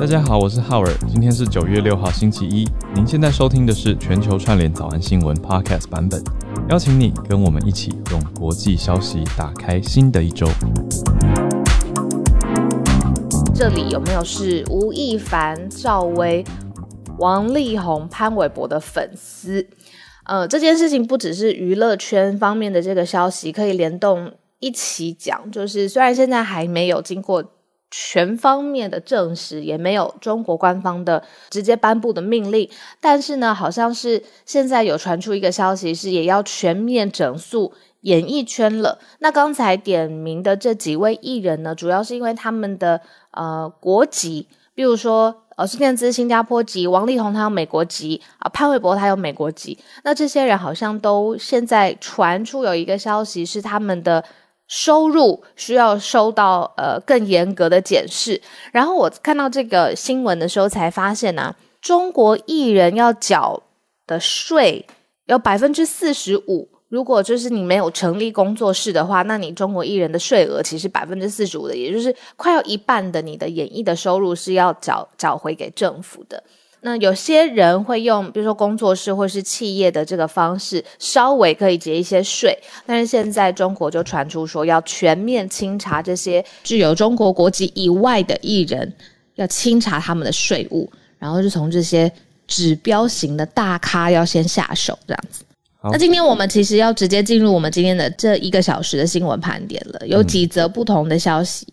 大家好，我是浩尔，今天是九月六号星期一。您现在收听的是全球串联早安新闻 Podcast 版本，邀请你跟我们一起用国际消息打开新的一周。这里有没有是吴亦凡、赵薇、王力宏、潘玮柏的粉丝？呃，这件事情不只是娱乐圈方面的这个消息，可以联动一起讲。就是虽然现在还没有经过。全方面的证实，也没有中国官方的直接颁布的命令，但是呢，好像是现在有传出一个消息，是也要全面整肃演艺圈了。那刚才点名的这几位艺人呢，主要是因为他们的呃国籍，比如说呃孙燕姿新加坡籍，王力宏他有美国籍啊，潘玮柏他有美国籍，那这些人好像都现在传出有一个消息是他们的。收入需要收到呃更严格的检视。然后我看到这个新闻的时候，才发现呢、啊，中国艺人要缴的税有百分之四十五。如果就是你没有成立工作室的话，那你中国艺人的税额其实百分之四十五的，也就是快要一半的你的演艺的收入是要缴缴回给政府的。那有些人会用，比如说工作室或是企业的这个方式，稍微可以结一些税。但是现在中国就传出说要全面清查这些具有中国国籍以外的艺人，要清查他们的税务，然后就从这些指标型的大咖要先下手，这样子。那今天我们其实要直接进入我们今天的这一个小时的新闻盘点了，有几则不同的消息。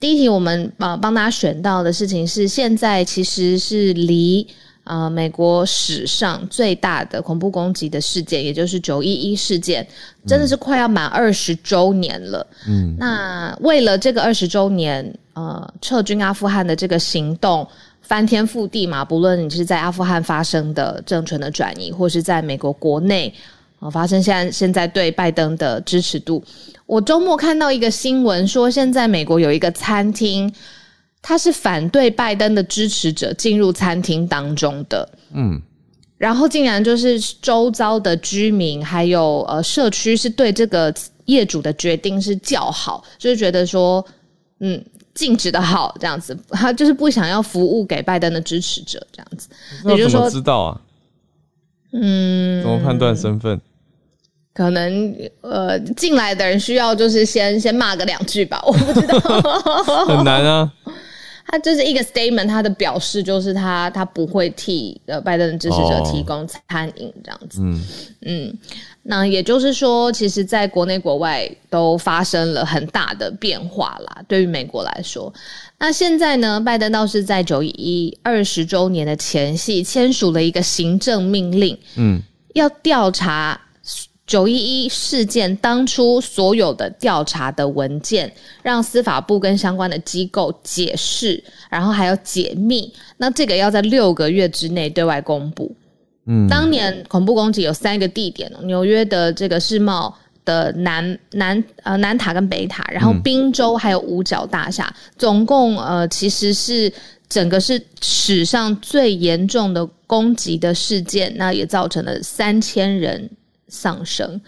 第一题，我们啊帮大家选到的事情是，现在其实是离啊、呃、美国史上最大的恐怖攻击的事件，也就是九一一事件，真的是快要满二十周年了。嗯，那为了这个二十周年，呃，撤军阿富汗的这个行动翻天覆地嘛，不论你是在阿富汗发生的政权的转移，或是在美国国内。哦，发生现在现在对拜登的支持度，我周末看到一个新闻说，现在美国有一个餐厅，它是反对拜登的支持者进入餐厅当中的，嗯，然后竟然就是周遭的居民还有呃社区是对这个业主的决定是叫好，就是觉得说，嗯，禁止的好这样子，他就是不想要服务给拜登的支持者这样子，也就是说知道啊，嗯，怎么判断身份？可能呃，进来的人需要就是先先骂个两句吧，我不知道，很难啊。他就是一个 statement，他的表示就是他他不会替呃拜登的支持者提供餐饮这样子。嗯嗯，那也就是说，其实在国内国外都发生了很大的变化啦。对于美国来说，那现在呢，拜登倒是在九一一二十周年的前夕签署了一个行政命令，嗯，要调查。九一一事件当初所有的调查的文件，让司法部跟相关的机构解释，然后还有解密。那这个要在六个月之内对外公布。嗯，当年恐怖攻击有三个地点，纽约的这个世贸的南南呃南塔跟北塔，然后宾州还有五角大厦，总共呃其实是整个是史上最严重的攻击的事件，那也造成了三千人。丧生，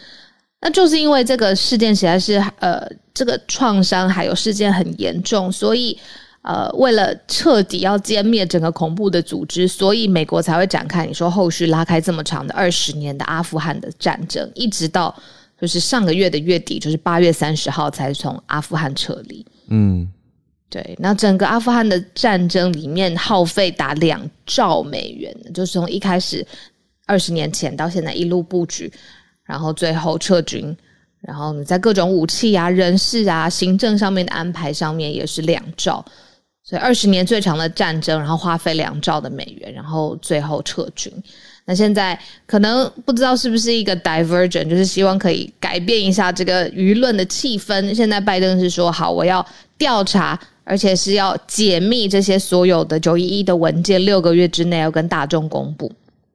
那就是因为这个事件实在是呃，这个创伤还有事件很严重，所以呃，为了彻底要歼灭整个恐怖的组织，所以美国才会展开你说后续拉开这么长的二十年的阿富汗的战争，一直到就是上个月的月底，就是八月三十号才从阿富汗撤离。嗯，对，那整个阿富汗的战争里面耗费达两兆美元，就是从一开始。二十年前到现在一路布局，然后最后撤军，然后你在各种武器啊、人事啊、行政上面的安排上面也是两兆，所以二十年最长的战争，然后花费两兆的美元，然后最后撤军。那现在可能不知道是不是一个 divergent，就是希望可以改变一下这个舆论的气氛。现在拜登是说好，我要调查，而且是要解密这些所有的九一一的文件，六个月之内要跟大众公布。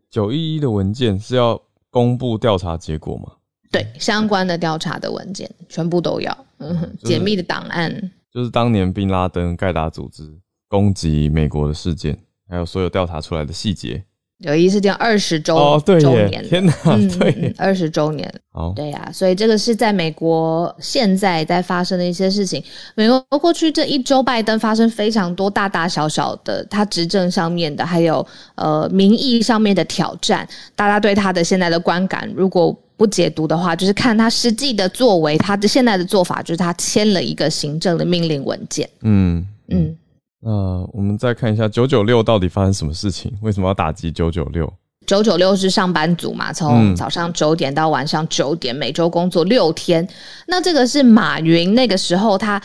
九一一的文件是要公布调查结果吗？对，相关的调查的文件全部都要，嗯，就是、解密的档案，就是当年宾拉登盖达组织攻击美国的事件，还有所有调查出来的细节，九一事件二十周哦，对周年，天哪，对，二十周年，好，对呀、啊，所以这个是在美国现在在发生的一些事情。美国过去这一周，拜登发生非常多大大小小的他执政上面的，还有呃民意上面的挑战。大家对他的现在的观感，如果不解读的话，就是看他实际的作为，他的现在的做法就是他签了一个行政的命令文件。嗯嗯。嗯那、呃、我们再看一下九九六到底发生什么事情？为什么要打击九九六？九九六是上班族嘛，从早上九点到晚上九点，每周工作六天。那这个是马云那个时候他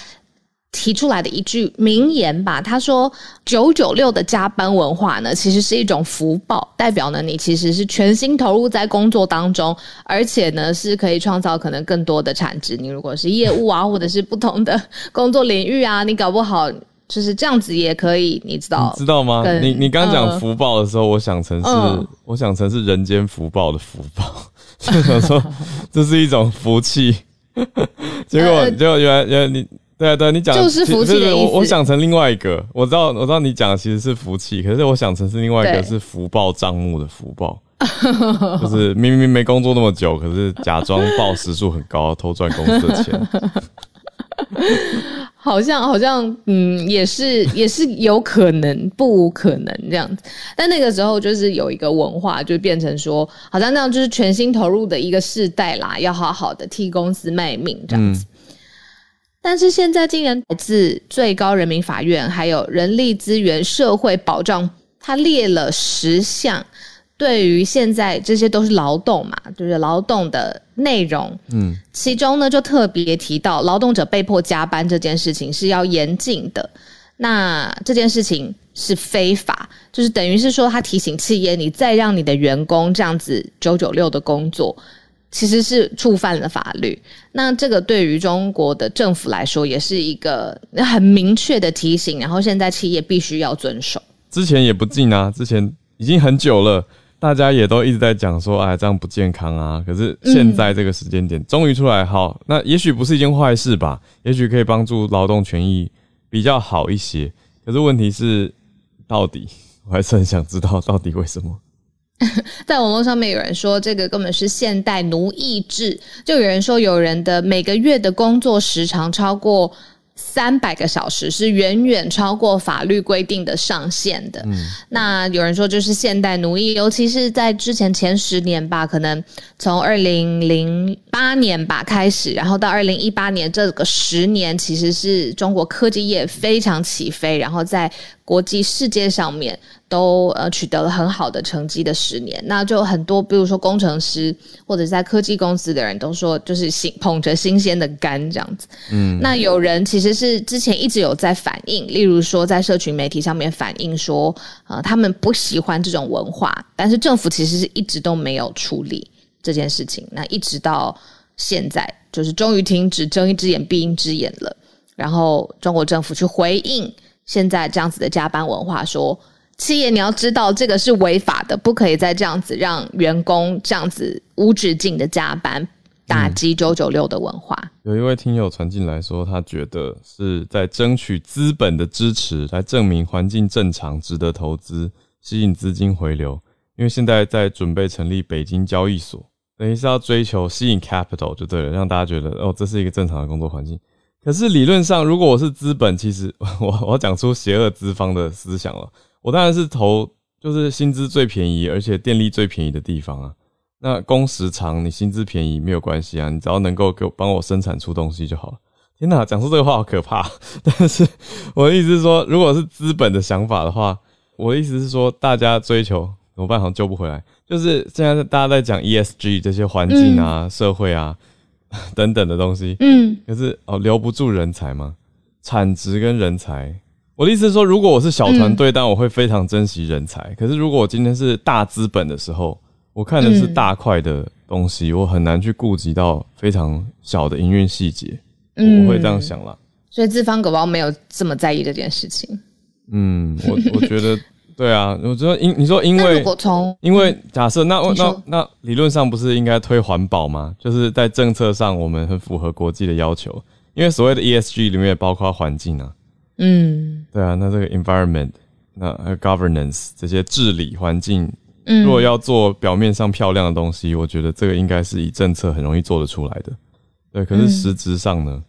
提出来的一句名言吧？他说：“九九六的加班文化呢，其实是一种福报，代表呢你其实是全心投入在工作当中，而且呢是可以创造可能更多的产值。你如果是业务啊，或者是不同的工作领域啊，你搞不好。”就是这样子也可以，你知道？你知道吗？你你刚讲福报的时候，呃、我想成是、嗯、我想成是人间福报的福报，就想说这是一种福气。结果结果原来原来你对啊对啊，你讲就是福气的意思。我我想成另外一个，我知道我知道你讲的其实是福气，可是我想成是另外一个是福报账目的福报，就是明明没工作那么久，可是假装报时数很高，偷赚公司的钱。好像好像嗯，也是也是有可能，不无可能这样子。但那个时候就是有一个文化，就变成说，好像那样就是全心投入的一个世代啦，要好好的替公司卖命这样子。嗯、但是现在竟然来自最高人民法院，还有人力资源社会保障，他列了十项。对于现在这些都是劳动嘛，就是劳动的内容。嗯，其中呢就特别提到劳动者被迫加班这件事情是要严禁的。那这件事情是非法，就是等于是说他提醒企业，你再让你的员工这样子九九六的工作，其实是触犯了法律。那这个对于中国的政府来说也是一个很明确的提醒，然后现在企业必须要遵守。之前也不禁啊，之前已经很久了。大家也都一直在讲说，哎，这样不健康啊。可是现在这个时间点终于出来，好，那也许不是一件坏事吧？也许可以帮助劳动权益比较好一些。可是问题是，到底 我还是很想知道，到底为什么？在网络上面有人说，这个根本是现代奴役制。就有人说，有人的每个月的工作时长超过。三百个小时是远远超过法律规定的上限的。嗯，那有人说就是现代奴役，尤其是在之前前十年吧，可能从二零零八年吧开始，然后到二零一八年这个十年，其实是中国科技业非常起飞，然后在。国际世界上面都呃取得了很好的成绩的十年，那就很多，比如说工程师或者在科技公司的人都说，就是新捧着新鲜的肝这样子。嗯，那有人其实是之前一直有在反映，例如说在社群媒体上面反映说，呃，他们不喜欢这种文化，但是政府其实是一直都没有处理这件事情。那一直到现在，就是终于停止睁一只眼闭一只眼了，然后中国政府去回应。现在这样子的加班文化说，说企业你要知道这个是违法的，不可以再这样子让员工这样子无止境的加班，打击九九六的文化。嗯，有一位听友传进来说，他觉得是在争取资本的支持，来证明环境正常，值得投资，吸引资金回流。因为现在在准备成立北京交易所，等于是要追求吸引 capital 就对了，让大家觉得哦，这是一个正常的工作环境。可是理论上，如果我是资本，其实 我我要讲出邪恶资方的思想了。我当然是投就是薪资最便宜，而且电力最便宜的地方啊。那工时长，你薪资便宜没有关系啊，你只要能够给我帮我生产出东西就好了。天哪，讲出这个话好可怕。但是我的意思是说，如果是资本的想法的话，我的意思是说，大家追求怎么办？好像救不回来。就是现在大家在讲 ESG 这些环境啊、嗯、社会啊。等等的东西，嗯，可是哦，留不住人才吗？产值跟人才，我的意思是说，如果我是小团队，嗯，但我会非常珍惜人才。可是如果我今天是大资本的时候，我看的是大块的东西，嗯，我很难去顾及到非常小的营运细节，我会这样想啦。所以资方狗包没有这么在意这件事情。嗯，我我觉得。对啊，我觉得因你说因为如果从因为假设那那那理论上不是应该推环保吗？就是在政策上我们很符合国际的要求，因为所谓的 ESG 里面也包括环境啊。嗯，对啊，那这个 environment 那还有 governance 这些治理环境嗯，如果要做表面上漂亮的东西，我觉得这个应该是以政策很容易做得出来的。对，可是实质上呢？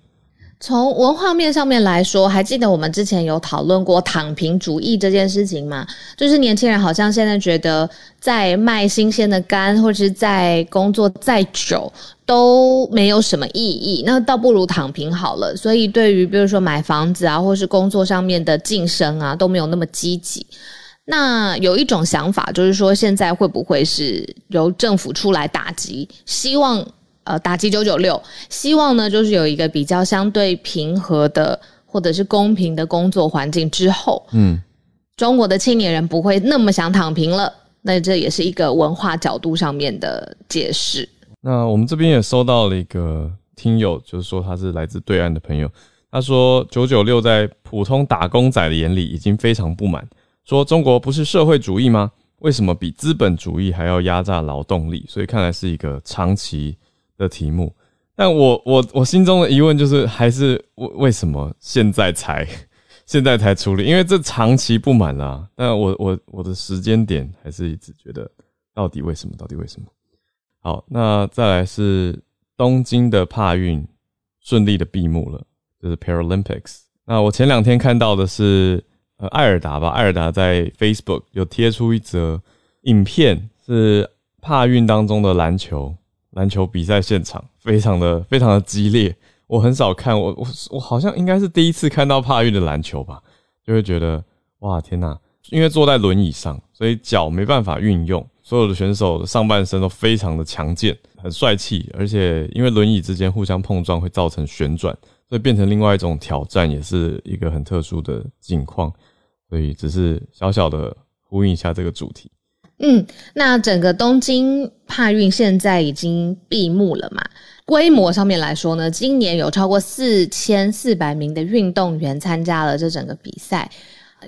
从、文化面上面来说，还记得我们之前有讨论过躺平主义这件事情吗？就是年轻人好像现在觉得，在卖新鲜的肝，或者是在工作再久都没有什么意义，那倒不如躺平好了。所以对于比如说买房子啊，或是工作上面的晋升啊，都没有那么积极。那有一种想法，就是说现在会不会是由政府出来打击，希望呃打击九九六，希望呢就是有一个比较相对平和的或者是公平的工作环境之后，嗯，中国的青年人不会那么想躺平了。那这也是一个文化角度上面的解释。那我们这边也收到了一个听友，就是说他是来自对岸的朋友，他说九九六在普通打工仔的眼里已经非常不满。说中国不是社会主义吗？为什么比资本主义还要压榨劳动力？所以看来是一个长期的题目。但我我我心中的疑问就是，还是为为什么现在才现在才处理？因为这长期不满啊。但我我我的时间点还是一直觉得，到底为什么？到底为什么？好，那再来是东京的帕运顺利的闭幕了，就是 Paralympics。那我前两天看到的是。呃，爱尔达吧，艾尔达在 Facebook 有贴出一则影片，是帕运当中的篮球篮球比赛现场，非常的非常的激烈。我很少看，我我我好像应该是第一次看到帕运的篮球吧，就会觉得哇天呐，因为坐在轮椅上，所以脚没办法运用，所有的选手的上半身都非常的强健，很帅气，而且因为轮椅之间互相碰撞会造成旋转。所以变成另外一种挑战，也是一个很特殊的境况，所以只是小小的呼应一下这个主题。嗯，那整个东京帕运现在已经闭幕了嘛？规模上面来说呢，今年有超过四千四百名的运动员参加了这整个比赛。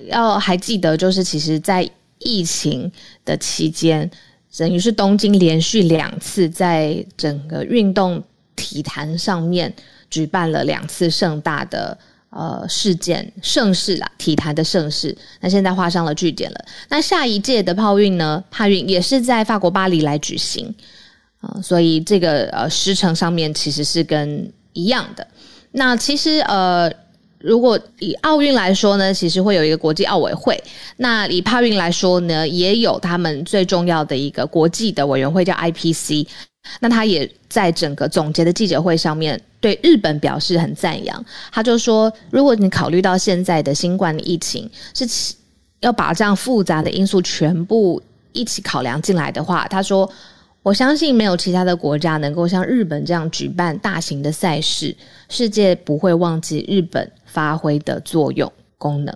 要还记得，就是其实在疫情的期间，等于是东京连续两次在整个运动体坛上面。举办了两次盛大的呃事件盛世啦，体坛的盛世。那现在画上了句点了。那下一届的泡运呢？帕运也是在法国巴黎来举行、呃，所以这个呃时程上面其实是跟一样的。那其实呃，如果以奥运来说呢，其实会有一个国际奥委会。那以帕运来说呢，也有他们最重要的一个国际的委员会叫 IPC。那他也在整个总结的记者会上面对日本表示很赞扬，他就说，如果你考虑到现在的新冠疫情是要把这样复杂的因素全部一起考量进来的话，他说，我相信没有其他的国家能够像日本这样举办大型的赛事，世界不会忘记日本发挥的作用功能。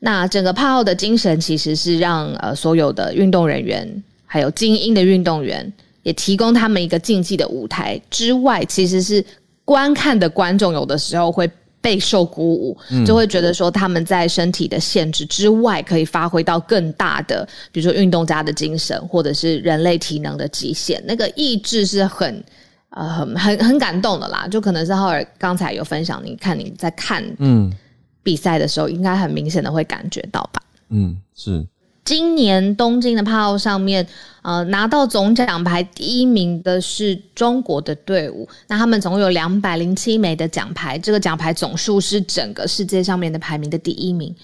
那整个帕奥的精神其实是让呃所有的运动人员还有精英的运动员。也提供他们一个竞技的舞台之外，其实是观看的观众有的时候会备受鼓舞，就会觉得说他们在身体的限制之外，可以发挥到更大的，比如说运动家的精神，或者是人类体能的极限，那个意志是很呃很很很感动的啦。就可能是浩尔刚才有分享，你看你在看嗯比赛的时候，应该很明显的会感觉到吧？嗯，是。今年东京的帕奥上面，呃，拿到总奖牌第一名的是中国的队伍。那他们总共有两百零七枚的奖牌，这个奖牌总数是整个世界上面的排名的第一名。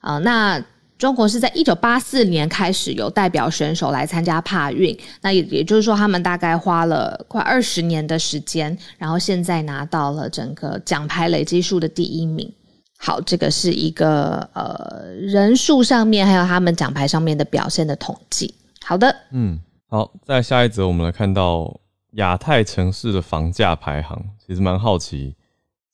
啊、那中国是在一九八四年开始有代表选手来参加帕运，那也也就是说，他们大概花了快二十年的时间，然后现在拿到了整个奖牌累积数的第一名。好，这个是一个呃人数上面还有他们奖牌上面的表现的统计。好的，嗯，好，在下一则，我们来看到亚太城市的房价排行，其实蛮好奇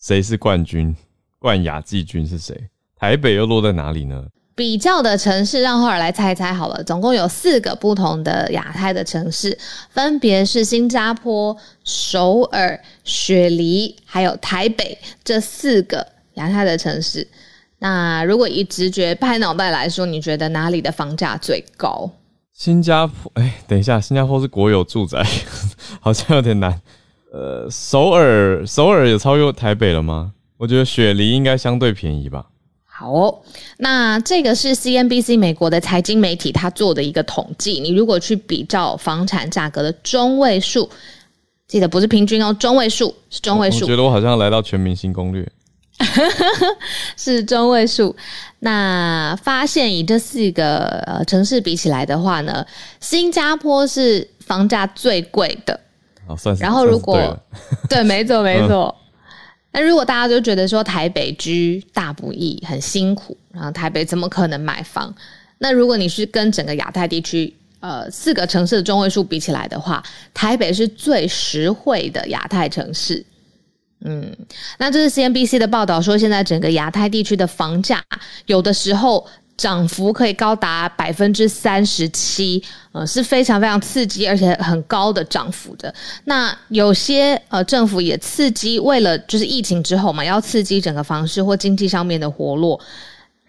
谁是冠军，冠亚季军是谁？台北又落在哪里呢？比较的城市让后尔来猜一猜好了，总共有四个不同的亚太的城市，分别是新加坡、首尔、雪梨还有台北这四个。亚太的城市，那如果以直觉拍脑袋来说，你觉得哪里的房价最高？新加坡，哎、欸，等一下，新加坡是国有住宅，好像有点难。呃，首尔，首尔有超越台北了吗？我觉得雪梨应该相对便宜吧。好哦，那这个是 CNBC 美国的财经媒体他做的一个统计。你如果去比照房产价格的中位数，记得不是平均哦，中位数是中位数。我觉得我好像来到全明星攻略，是中位数。那发现以这四个呃城市比起来的话呢，新加坡是房价最贵的。好，算是。然后如果对，对，没错，没错。嗯那如果大家就觉得说台北居大不易，很辛苦，然后台北怎么可能买房？那如果你是跟整个亚太地区，呃，四个城市的中位数比起来的话，台北是最实惠的亚太城市。嗯，那这是 CNBC 的报道说，现在整个亚太地区的房价有的时候。涨幅可以高达百分之三十七，呃，是非常非常刺激，而且很高的涨幅的。那有些呃政府也刺激，为了就是疫情之后嘛，要刺激整个房市或经济上面的活络。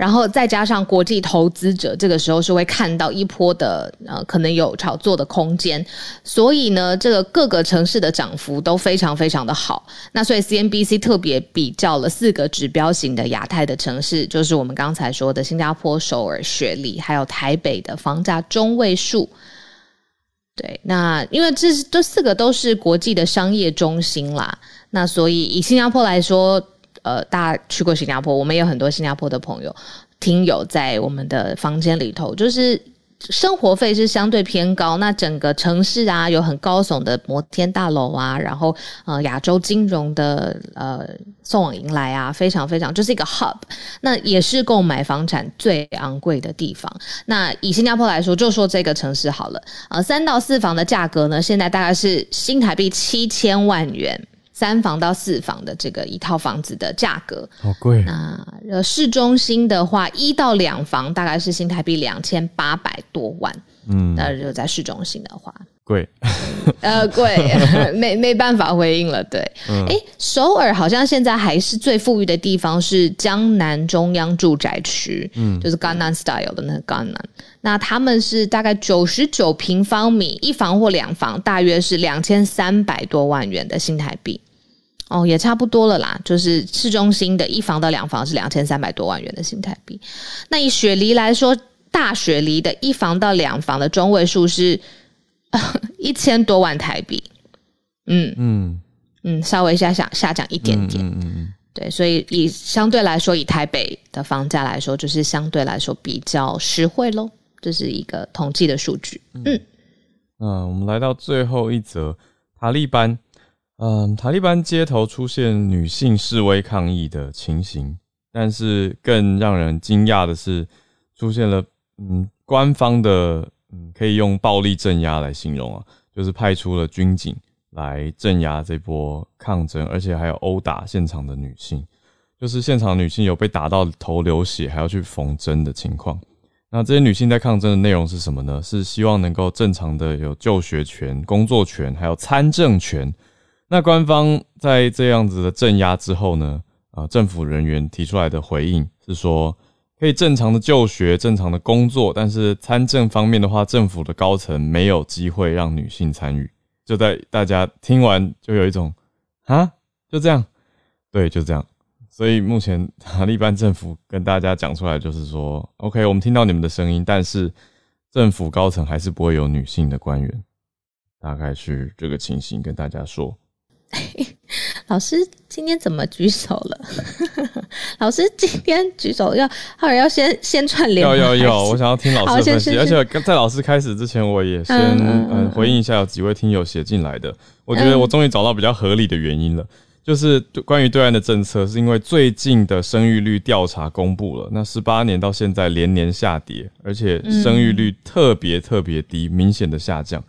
然后再加上国际投资者，这个时候是会看到一波的呃，可能有炒作的空间，所以呢，这个各个城市的涨幅都非常非常的好。那所以 CNBC 特别比较了四个指标型的亚太的城市，就是我们刚才说的新加坡、首尔、雪梨，还有台北的房价中位数。对，那因为这这四个都是国际的商业中心啦，那所以以新加坡来说。呃，大家去过新加坡，我们也有很多新加坡的朋友、听友在我们的房间里头，就是生活费是相对偏高。那整个城市啊，有很高耸的摩天大楼啊，然后呃，亚洲金融的呃送往迎来啊，非常非常就是一个 hub。那也是购买房产最昂贵的地方。那以新加坡来说，就说这个城市好了，呃，三到四房的价格呢，现在大概是新台币七千万元。三房到四房的这个一套房子的价格好贵。那呃市中心的话，一到两房大概是新台币两千八百多万。嗯，那就在市中心的话，贵。呃，贵，没没办法回应了。对，嗯，诶，首尔好像现在还是最富裕的地方是江南中央住宅区，嗯，就是 Gangnam Style 的那个 Gangnam。那他们是大概九十九平方米，一房或两房，大约是两千三百多万元的新台币。哦，也差不多了啦，就是市中心的一房到两房是两千三百多万元的新台币。那以雪梨来说，大雪梨的一房到两房的中位数是 一千多万台币。嗯嗯嗯，稍微下降下降一点点。嗯，嗯，嗯对，所以以相对来说，以台北的房价来说，就是相对来说比较实惠喽。这是一个统计的数据。嗯，嗯，那我们来到最后一则，塔利班。嗯，塔利班街头出现女性示威抗议的情形，但是更让人惊讶的是，出现了嗯，官方的嗯，可以用暴力镇压来形容啊，就是派出了军警来镇压这波抗争，而且还有殴打现场的女性，就是现场女性有被打到头流血，还要去缝针的情况。那这些女性在抗争的内容是什么呢？是希望能够正常的有就学权、工作权，还有参政权。那官方在这样子的镇压之后呢，啊，政府人员提出来的回应是说，可以正常的就学、正常的工作，但是参政方面的话，政府的高层没有机会让女性参与。就在大家听完就有一种啊，就这样，对，就这样。所以目前塔利班政府跟大家讲出来就是说，OK，我们听到你们的声音，但是政府高层还是不会有女性的官员，大概是这个情形，跟大家说。老师今天怎么举手了？老师今天举手要，或者要先先串联？有有有！我想要听老师的分析，而且在老师开始之前，我也先嗯，嗯回应一下有几位听友写进来的。我觉得我终于找到比较合理的原因了，嗯、就是关于对岸的政策，是因为最近的生育率调查公布了，那十八年到现在连年下跌，而且生育率特别特别低，明显的下降。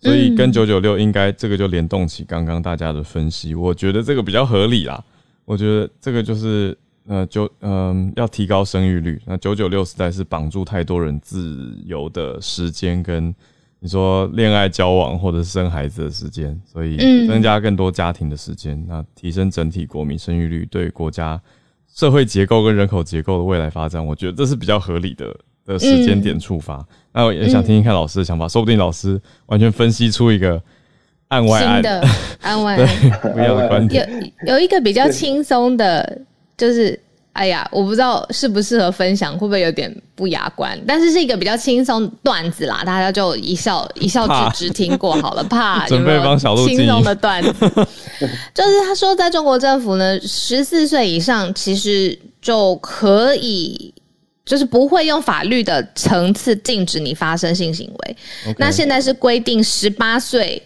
所以跟九九六应该这个就联动起刚刚大家的分析，我觉得这个比较合理啦。我觉得这个就是呃九嗯要提高生育率，那九九六实在是绑住太多人自由的时间跟你说恋爱交往或者是生孩子的时间，所以增加更多家庭的时间，那提升整体国民生育率，对国家社会结构跟人口结构的未来发展，我觉得这是比较合理的。的时间点触发，嗯、那我也想听听看老师的想法，嗯、说不定老师完全分析出一个案外案的 案外案，不一样的观点。有有一个比较轻松的，就是哎呀，我不知道适不适合分享，会不会有点不雅观？但是是一个比较轻松段子啦，大家就一笑一笑置之听过好了。怕准备帮小鹿轻松的段子，就是他说，在中国政府呢，十四岁以上其实就可以，就是不会用法律的层次禁止你发生性行为。那现在是规定十八岁，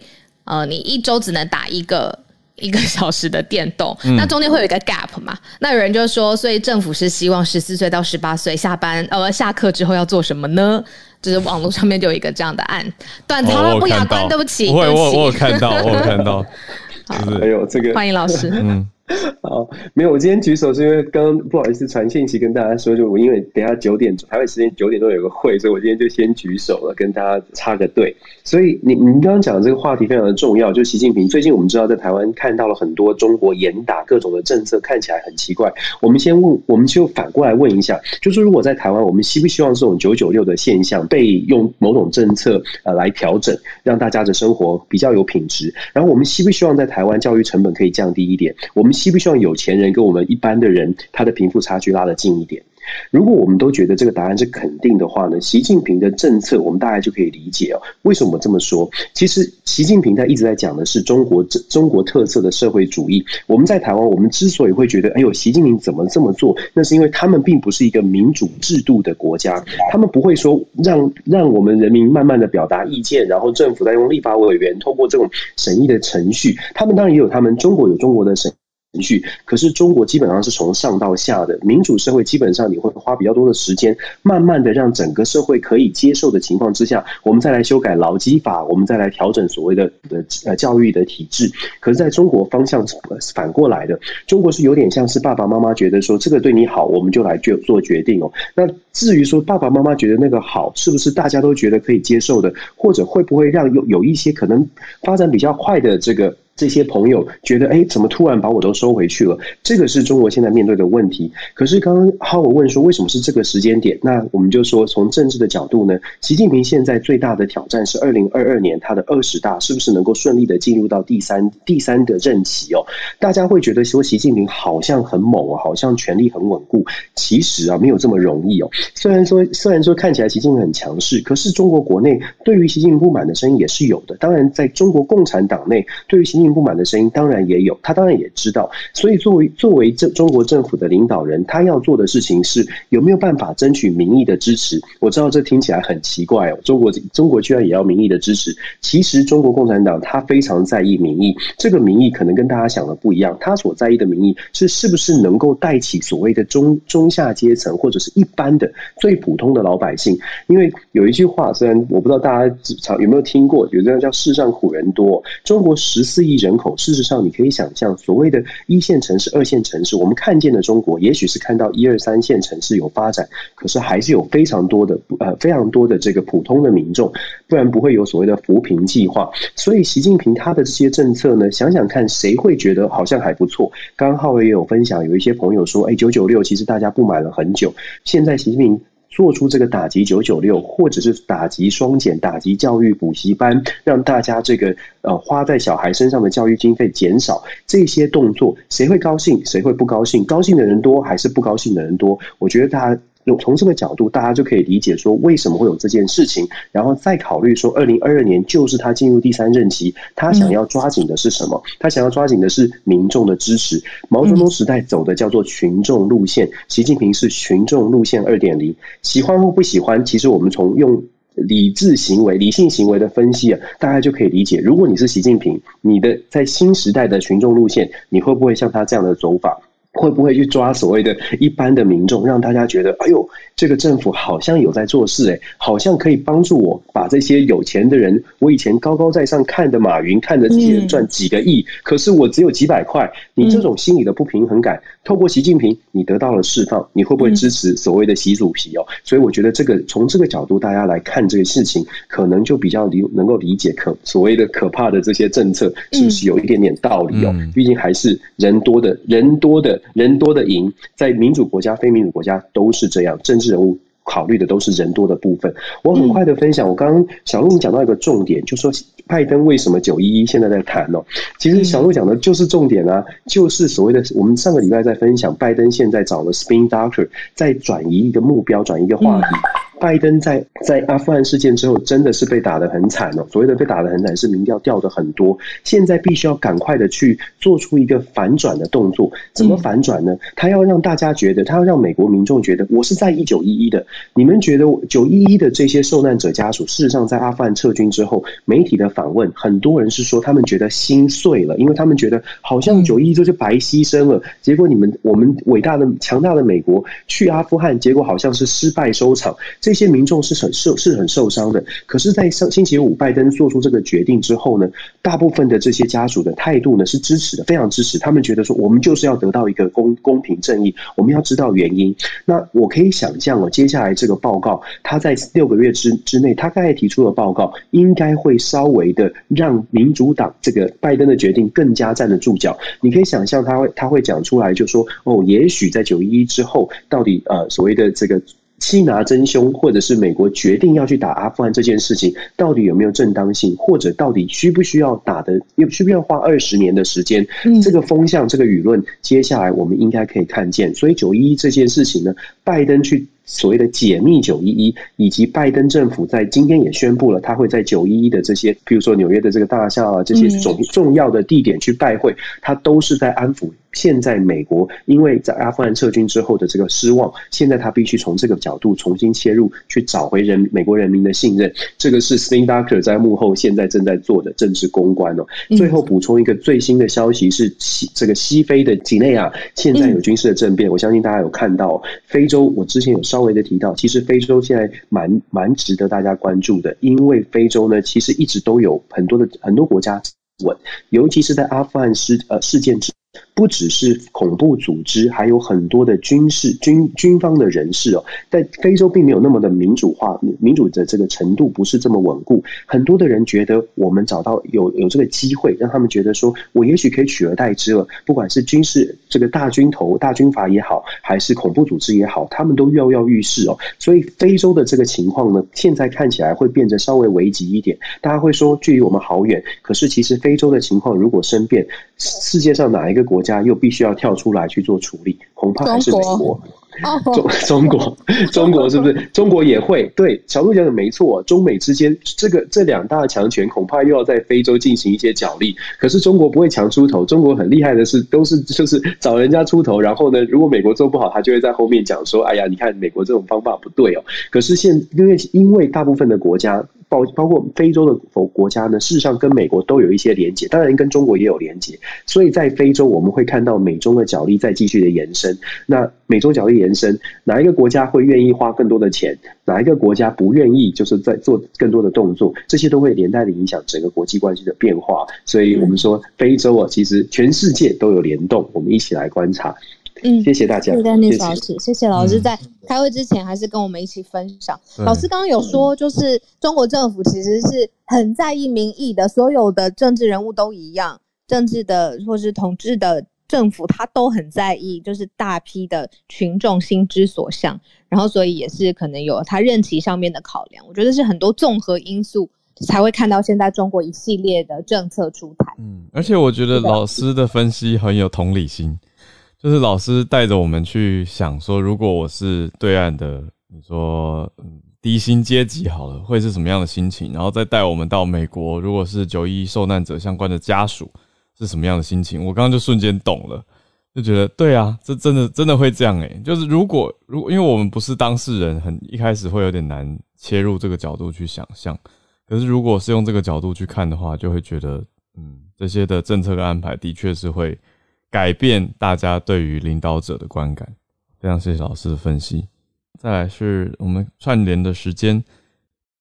呃，你一周只能打一个。一个小时的电动，那中间会有一个 gap 嘛？嗯、那有人就说，所以政府是希望十四岁到十八岁下班呃下课之后要做什么呢？就是网络上面就有一个这样的案，短长了不雅观，对不起，不会，我我有看到，我有看到，好，还有这个，欢迎老师，嗯。好，没有，我今天举手是因为刚刚不好意思传信息跟大家说，就我因为等下九点台湾时间九点多有个会，所以我今天就先举手了，跟大家插个队。所以你你刚刚讲的这个话题非常的重要，就习近平最近我们知道在台湾看到了很多中国严打各种的政策，看起来很奇怪。我们先问，我们就反过来问一下，就是如果在台湾，我们希不希望这种九九六的现象被用某种政策呃来调整，让大家的生活比较有品质？然后我们希不希望在台湾教育成本可以降低一点？我们希希不希望有钱人跟我们一般的人，他的贫富差距拉得近一点？如果我们都觉得这个答案是肯定的话呢，习近平的政策我们大概就可以理解哦。为什么这么说？其实习近平他一直在讲的是中国中国特色的社会主义。我们在台湾，我们之所以会觉得哎呦，习近平怎么这么做？那是因为他们并不是一个民主制度的国家，他们不会说让让我们人民慢慢的表达意见，然后政府再用立法委员通过这种审议的程序。他们当然也有他们中国有中国的审。程序，可是中国基本上是从上到下的民主社会，基本上你会花比较多的时间，慢慢的让整个社会可以接受的情况之下，我们再来修改劳基法，我们再来调整所谓的的呃教育的体制。可是在中国方向反过来的，中国是有点像是爸爸妈妈觉得说这个对你好，我们就来做做决定哦。那至于说爸爸妈妈觉得那个好，是不是大家都觉得可以接受的，或者会不会让有有一些可能发展比较快的这个。这些朋友觉得，哎，怎么突然把我都收回去了？这个是中国现在面对的问题。可是刚刚哈我问说，为什么是这个时间点？那我们就说，从政治的角度呢，习近平现在最大的挑战是二零二二年他的二十大是不是能够顺利的进入到第三第三的任期哦？大家会觉得说，习近平好像很猛哦，好像权力很稳固。其实啊，没有这么容易哦。虽然说虽然说看起来习近平很强势，可是中国国内对于习近平不满的声音也是有的。当然，在中国共产党内，对于习近平不满的声音当然也有，他当然也知道，所以作为作为这中国政府的领导人，他要做的事情是有没有办法争取民意的支持。我知道这听起来很奇怪哦，中国中国居然也要民意的支持。其实中国共产党他非常在意民意，这个民意可能跟大家想的不一样，他所在意的民意是是不是能够带起所谓的中中下阶层或者是一般的最普通的老百姓。因为有一句话，虽然我不知道大家常有没有听过，有这样叫“世上苦人多”。中国十四亿人口。事实上，你可以想象，所谓的一线城市、二线城市，我们看见的中国，也许是看到一二三线城市有发展，可是还是有非常多的呃非常多的这个普通的民众，不然不会有所谓的扶贫计划。所以，习近平他的这些政策呢，想想看，谁会觉得好像还不错？刚刚浩伟也有分享，有一些朋友说，哎，九九六其实大家不买了很久，现在习近平。做出这个打击九九六，或者是打击双减、打击教育补习班，让大家这个呃花在小孩身上的教育经费减少，这些动作谁会高兴？谁会不高兴？高兴的人多还是不高兴的人多？我觉得大家。从这个角度，大家就可以理解说为什么会有这件事情，然后再考虑说，二零二二年就是他进入第三任期，他想要抓紧的是什么？他想要抓紧的是民众的支持。毛泽东时代走的叫做群众路线，习近平是群众路线二点零。喜欢或不喜欢，其实我们从用理智行为、理性行为的分析啊，大家就可以理解。如果你是习近平，你的在新时代的群众路线，你会不会像他这样的走法？会不会去抓所谓的一般的民众，让大家觉得，哎呦，这个政府好像有在做事，诶，好像可以帮助我把这些有钱的人，我以前高高在上看的马云，看着这些人赚几个亿，可是我只有几百块，你这种心理的不平衡感，透过习近平，你得到了释放，你会不会支持所谓的习主席哦？所以我觉得这个从这个角度，大家来看这个事情，可能就比较理能够理解可所谓的可怕的这些政策是不是有一点点道理哦？毕竟还是人多的人多的。人多的赢，在民主国家、非民主国家都是这样，政治人物考虑的都是人多的部分。我很快的分享，我刚刚小鹿你讲到一个重点，就说拜登为什么九一一现在在谈哦？其实小鹿讲的就是重点啊，就是所谓的我们上个礼拜在分享，拜登现在找了 Spin Doctor 在转移一个目标，转移一个话题。拜登在在阿富汗事件之后，真的是被打得很惨哦。所谓的被打得很惨，是民调掉的很多。现在必须要赶快的去做出一个反转的动作。怎么反转呢？他要让大家觉得，他要让美国民众觉得，我是在一九一一的。你们觉得九一一的这些受难者家属，事实上在阿富汗撤军之后，媒体的访问，很多人是说他们觉得心碎了，因为他们觉得好像九一一就是白牺牲了。结果你们我们伟大的强大的美国去阿富汗，结果好像是失败收场。这些民众是很受是很受伤的，可是，在上星期五拜登做出这个决定之后呢，大部分的这些家属的态度呢是支持的，非常支持。他们觉得说，我们就是要得到一个公公平正义，我们要知道原因。那我可以想象哦，接下来这个报告，他在六个月之之内，他刚才提出的报告，应该会稍微的让民主党这个拜登的决定更加站得住脚。你可以想象，他会他会讲出来，就说哦，也许在九一一之后，到底呃所谓的这个。欺拿真凶，或者是美国决定要去打阿富汗这件事情，到底有没有正当性，或者到底需不需要打的，又需不需要花二十年的时间？这个风向，这个舆论，接下来我们应该可以看见。所以九一一这件事情呢，拜登去。所谓的解密九一一，以及拜登政府在今天也宣布了，他会在九一一的这些，比如说纽约的这个大厦啊，这些重重要的地点去拜会，他都是在安抚现在美国因为在阿富汗撤军之后的这个失望，现在他必须从这个角度重新切入，去找回人美国人民的信任。这个是 Spin Doctor 在幕后现在正在做的政治公关哦。最后补充一个最新的消息是西这个西非的几内亚现在有军事的政变，我相信大家有看到非洲，我之前有。稍微的提到，其实非洲现在蛮蛮值得大家关注的，因为非洲呢，其实一直都有很多的很多国家稳，尤其是在阿富汗事呃事件之。不只是恐怖组织，还有很多的军事军军方的人士哦，在非洲并没有那么的民主化，民主的这个程度不是这么稳固。很多的人觉得，我们找到有有这个机会，让他们觉得说，我也许可以取而代之了。不管是军事这个大军头、大军阀也好，还是恐怖组织也好，他们都跃跃欲试哦。所以非洲的这个情况呢，现在看起来会变得稍微危急一点。大家会说，距离我们好远，可是其实非洲的情况如果生变，世界上哪一个国家又必须要跳出来去做处理，恐怕还是美国。中中国，中国是不是？中国也会对小鹿讲的没错，中美之间这个这两大强权恐怕又要在非洲进行一些角力。可是中国不会强出头，中国很厉害的是，都是就是找人家出头，然后呢，如果美国做不好，他就会在后面讲说：“哎呀，你看美国这种方法不对哦。”可是现因为因为大部分的国家。包包括非洲的否国家呢，事实上跟美国都有一些连结，当然跟中国也有连结。所以在非洲，我们会看到美中的角力在继续的延伸。那美中角力延伸，哪一个国家会愿意花更多的钱？哪一个国家不愿意？就是在做更多的动作，这些都会连带的影响整个国际关系的变化。所以我们说，非洲啊，其实全世界都有联动，我们一起来观察。嗯，谢谢大家。谢谢老师，谢谢老师在开会之前还是跟我们一起分享。嗯、老师刚刚有说，就是中国政府其实是很在意民意的，所有的政治人物都一样，政治的或是统治的政府，他都很在意，就是大批的群众心之所向，然后所以也是可能有他任期上面的考量。我觉得是很多综合因素才会看到现在中国一系列的政策出台。嗯，而且我觉得老师的分析很有同理心。就是老师带着我们去想说，如果我是对岸的，你说嗯低薪阶级好了，会是什么样的心情？然后再带我们到美国，如果是九一受难者相关的家属是什么样的心情？我刚刚就瞬间懂了，就觉得对啊，这真的真的会这样诶。就是如果如因为我们不是当事人，很一开始会有点难切入这个角度去想象。可是如果是用这个角度去看的话，就会觉得嗯这些的政策跟安排的确是会。改变大家对于领导者的观感，非常谢谢老师的分析。再来是我们串联的时间，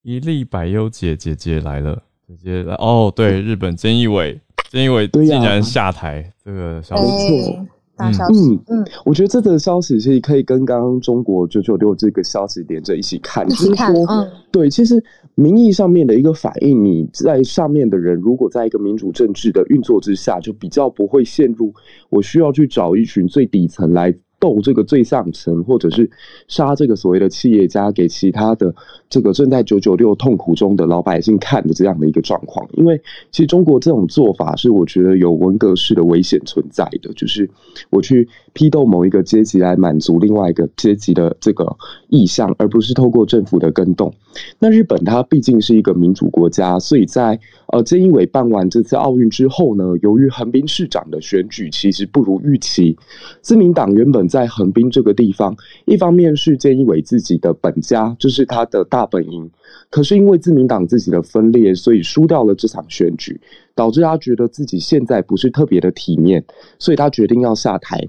一粒百优姐姐姐来了，姐姐来哦，对，日本菅义伟，菅义伟竟然下台，啊、这个消息。大消息，嗯，我觉得这个消息其实可以跟刚刚中国九九六这个消息连着一起看，一起看，就是说，嗯，对，其实民意上面的一个反应，你在上面的人，如果在一个民主政治的运作之下，就比较不会陷入我需要去找一群最底层来斗这个最上层，或者是杀这个所谓的企业家，给其他的这个正在九九六痛苦中的老百姓看的这样的一个状况。因为其实中国这种做法是我觉得有文革式的危险存在的，就是我去批斗某一个阶级来满足另外一个阶级的这个意向，而不是透过政府的更动。那日本它毕竟是一个民主国家，所以在呃菅义伟办完这次奥运之后呢，由于横滨市长的选举其实不如预期，自民党原本在横滨这个地方，一方面是菅义伟自己的本家，就是他的大本营，可是因为自民党自己的分裂，所以输掉了这场选举，导致他觉得自己现在不是特别的体面，所以他决定要下台。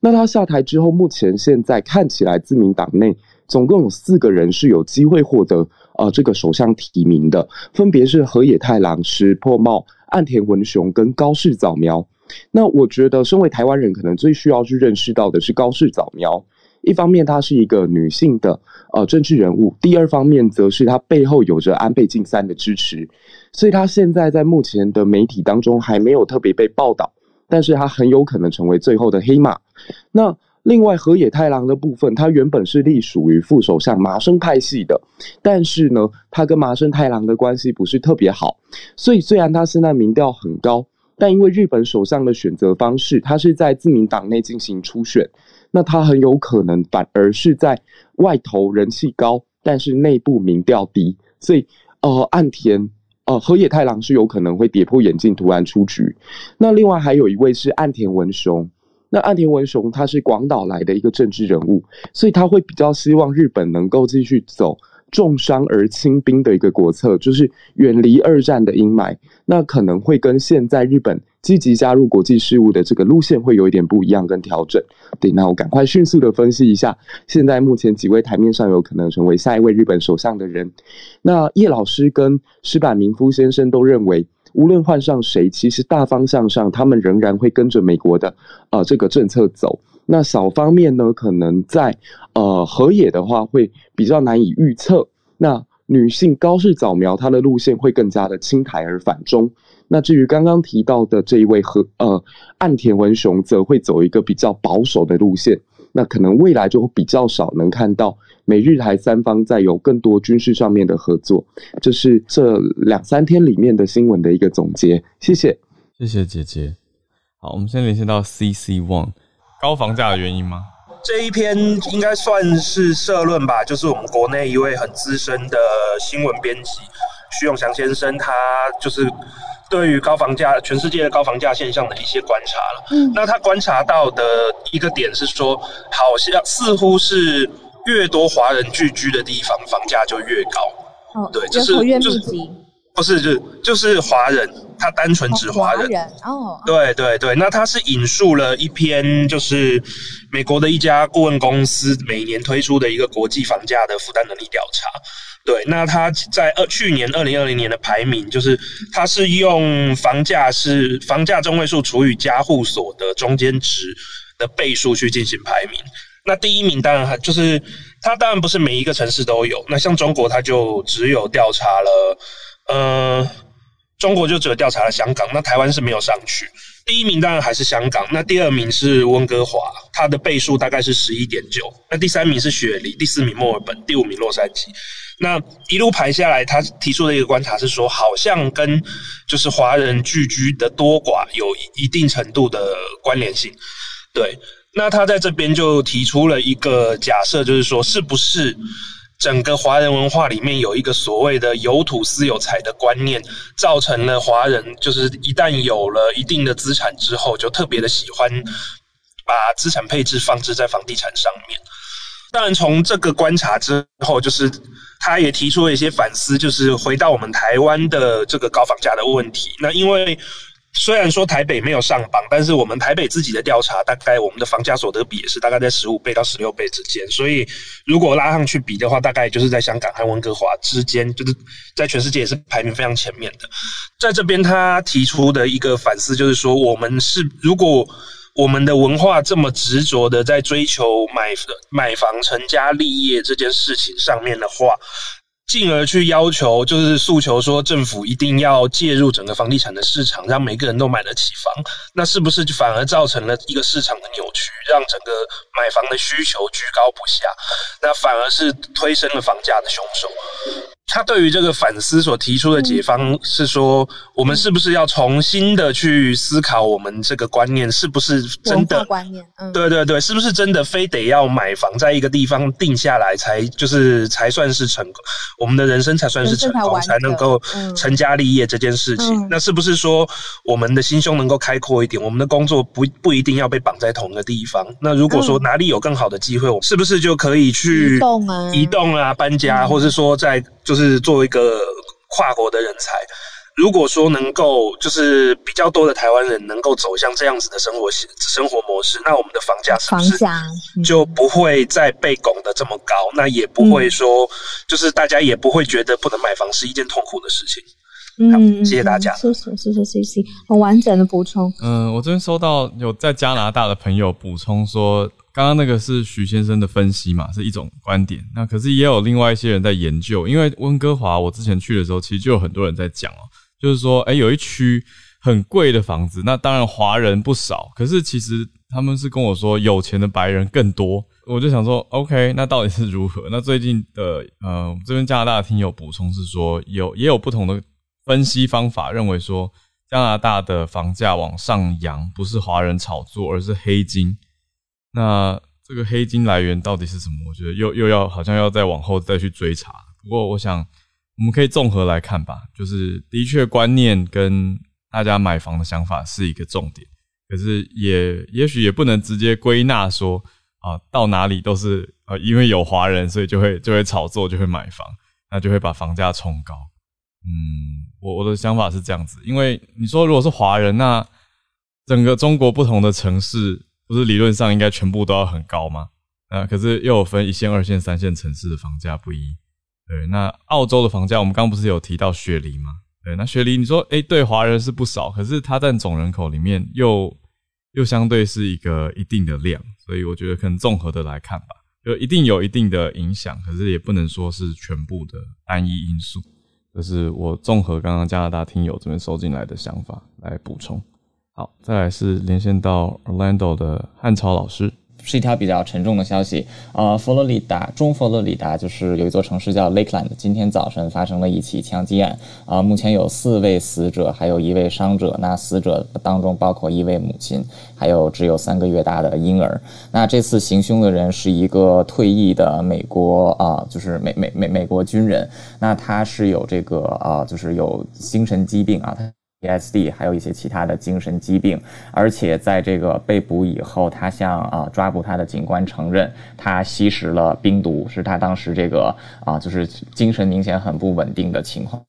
那他下台之后，目前现在看起来自民党内。总共有四个人是有机会获得呃这个首相提名的，分别是河野太郎、石破茂、岸田文雄跟高市早苗。那我觉得，身为台湾人，可能最需要去认识到的是高市早苗。一方面，她是一个女性的呃政治人物；第二方面，则是她背后有着安倍晋三的支持，所以她现在在目前的媒体当中还没有特别被报道，但是她很有可能成为最后的黑马。那。另外，河野太郎的部分，他原本是隶属于副首相麻生派系的，但是呢，他跟麻生太郎的关系不是特别好，所以虽然他现在民调很高，但因为日本首相的选择方式，他是在自民党内进行初选，那他很有可能反而是在外头人气高，但是内部民调低，所以呃，岸田呃河野太郎是有可能会跌破眼镜突然出局。那另外还有一位是岸田文雄。那岸田文雄他是广岛来的一个政治人物，所以他会比较希望日本能够继续走重伤而轻兵的一个国策，就是远离二战的阴霾。那可能会跟现在日本积极加入国际事务的这个路线会有一点不一样跟调整。对，那我赶快迅速的分析一下，现在目前几位台面上有可能成为下一位日本首相的人。那叶老师跟石板明夫先生都认为。无论换上谁，其实大方向上，他们仍然会跟着美国的呃这个政策走。那小方面呢，可能在呃河野的话会比较难以预测。那女性高市早苗，她的路线会更加的亲台而反中。那至于刚刚提到的这一位和呃岸田文雄，则会走一个比较保守的路线。那可能未来就会比较少能看到美日台三方在有更多军事上面的合作，这是这两三天里面的新闻的一个总结。谢谢，谢谢姐姐。好，我们先连线到 CC One，高房价的原因吗？这一篇应该算是社论吧，就是我们国内一位很资深的新闻编辑徐永祥先生，他就是。对于高房价，全世界的高房价现象的一些观察了。嗯，那他观察到的一个点是说，好像似乎是越多华人聚居的地方，房价就越高。哦，对，就是就是不是就就是华人，他单纯指华人。哦，对对对，那他是引述了一篇就是美国的一家顾问公司每年推出的一个国际房价的负担能力调查。对，那他在二去年二零二零年的排名，就是他是用房价是房价中位数除以家户所得中间值的倍数去进行排名。那第一名当然还就是他，当然不是每一个城市都有。那像中国，他就只有调查了，呃，中国就只有调查了香港。那台湾是没有上去。第一名当然还是香港，那第二名是温哥华，它的倍数大概是十一点九。那第三名是雪梨，第四名墨尔本，第五名洛杉矶。那一路排下来，他提出的一个观察是说，好像跟就是华人聚居的多寡有一一定程度的关联性。对，那他在这边就提出了一个假设，就是说，是不是整个华人文化里面有一个所谓的有土斯有财的观念，造成了华人就是一旦有了一定的资产之后，就特别的喜欢把资产配置放置在房地产上面。当然，从这个观察之后，就是。他也提出了一些反思，就是回到我们台湾的这个高房价的问题。那因为虽然说台北没有上榜，但是我们台北自己的调查，大概我们的房价所得比也是大概在十五倍到十六倍之间。所以如果拉上去比的话，大概就是在香港和温哥华之间，就是在全世界也是排名非常前面的。在这边他提出的一个反思，就是说我们是如果。我们的文化这么执着的在追求买买房成家立业这件事情上面的话，进而去要求，就是诉求说政府一定要介入整个房地产的市场，让每个人都买得起房。那是不是就反而造成了一个市场的扭曲，让整个买房的需求居高不下？那反而是推升了房价的凶手。他对于这个反思所提出的解方是说，我们是不是要重新的去思考我们这个观念是不是真的观念？嗯，对对对，是不是真的非得要买房在一个地方定下来才就是才算是成功，我们的人生才算是成功，才能够成家立业这件事情？嗯、那是不是说我们的心胸能够开阔一点？我们的工作不不一定要被绑在同一个地方？那如果说哪里有更好的机会，我们是不是就可以去移动啊、移动啊、搬家，嗯、或是说在就是。作为一个跨国的人才，如果说能够就是比较多的台湾人能够走向这样子的生活生活模式，那我们的房价是不是就不会再被拱得这么高？那也不会说就是大家也不会觉得不能买房是一件痛苦的事情。嗯，谢谢大家，谢谢谢谢谢谢，很完整的补充。嗯，我这边收到有在加拿大的朋友补充说。刚刚那个是许先生的分析嘛，是一种观点。那可是也有另外一些人在研究，因为温哥华我之前去的时候，其实就有很多人在讲哦，就是说，诶，有一区很贵的房子，那当然华人不少，可是其实他们是跟我说，有钱的白人更多。我就想说，OK，那到底是如何？那最近的呃，这边加拿大的听友补充是说，有也有不同的分析方法，认为说加拿大的房价往上扬，不是华人炒作，而是黑金。那这个黑金来源到底是什么？我觉得又又要好像要再往后再去追查。不过我想我们可以综合来看吧，就是的确观念跟大家买房的想法是一个重点，可是也也许也不能直接归纳说啊，到哪里都是呃因为有华人，所以就会就会炒作，就会买房，那就会把房价冲高。嗯，我我的想法是这样子，因为你说如果是华人，那整个中国不同的城市。不是理论上应该全部都要很高吗？啊，可是又有分一线、二线、三线城市的房价不一。对，那澳洲的房价，我们刚不是有提到雪梨吗？对，那雪梨你说，诶，对，华人是不少，可是它占总人口里面又又相对是一个一定的量，所以我觉得可能综合的来看吧，就一定有一定的影响，可是也不能说是全部的单一因素。这是我综合刚刚加拿大听友这边收进来的想法来补充。好，再来是连线到 Orlando 的汉超老师，是一条比较沉重的消息。呃，佛罗里达中佛罗里达就是有一座城市叫 Lakeland，今天早晨发生了一起枪击案。啊、目前有四位死者，还有一位伤者。那死者当中包括一位母亲，还有只有三个月大的婴儿。那这次行凶的人是一个退役的美国啊、就是美美美美国军人。那他是有这个啊、就是有精神疾病啊，他。P S D，还有一些其他的精神疾病，而且在这个被捕以后，他向啊抓捕他的警官承认，他吸食了冰毒，是他当时这个啊就是精神明显很不稳定的情况。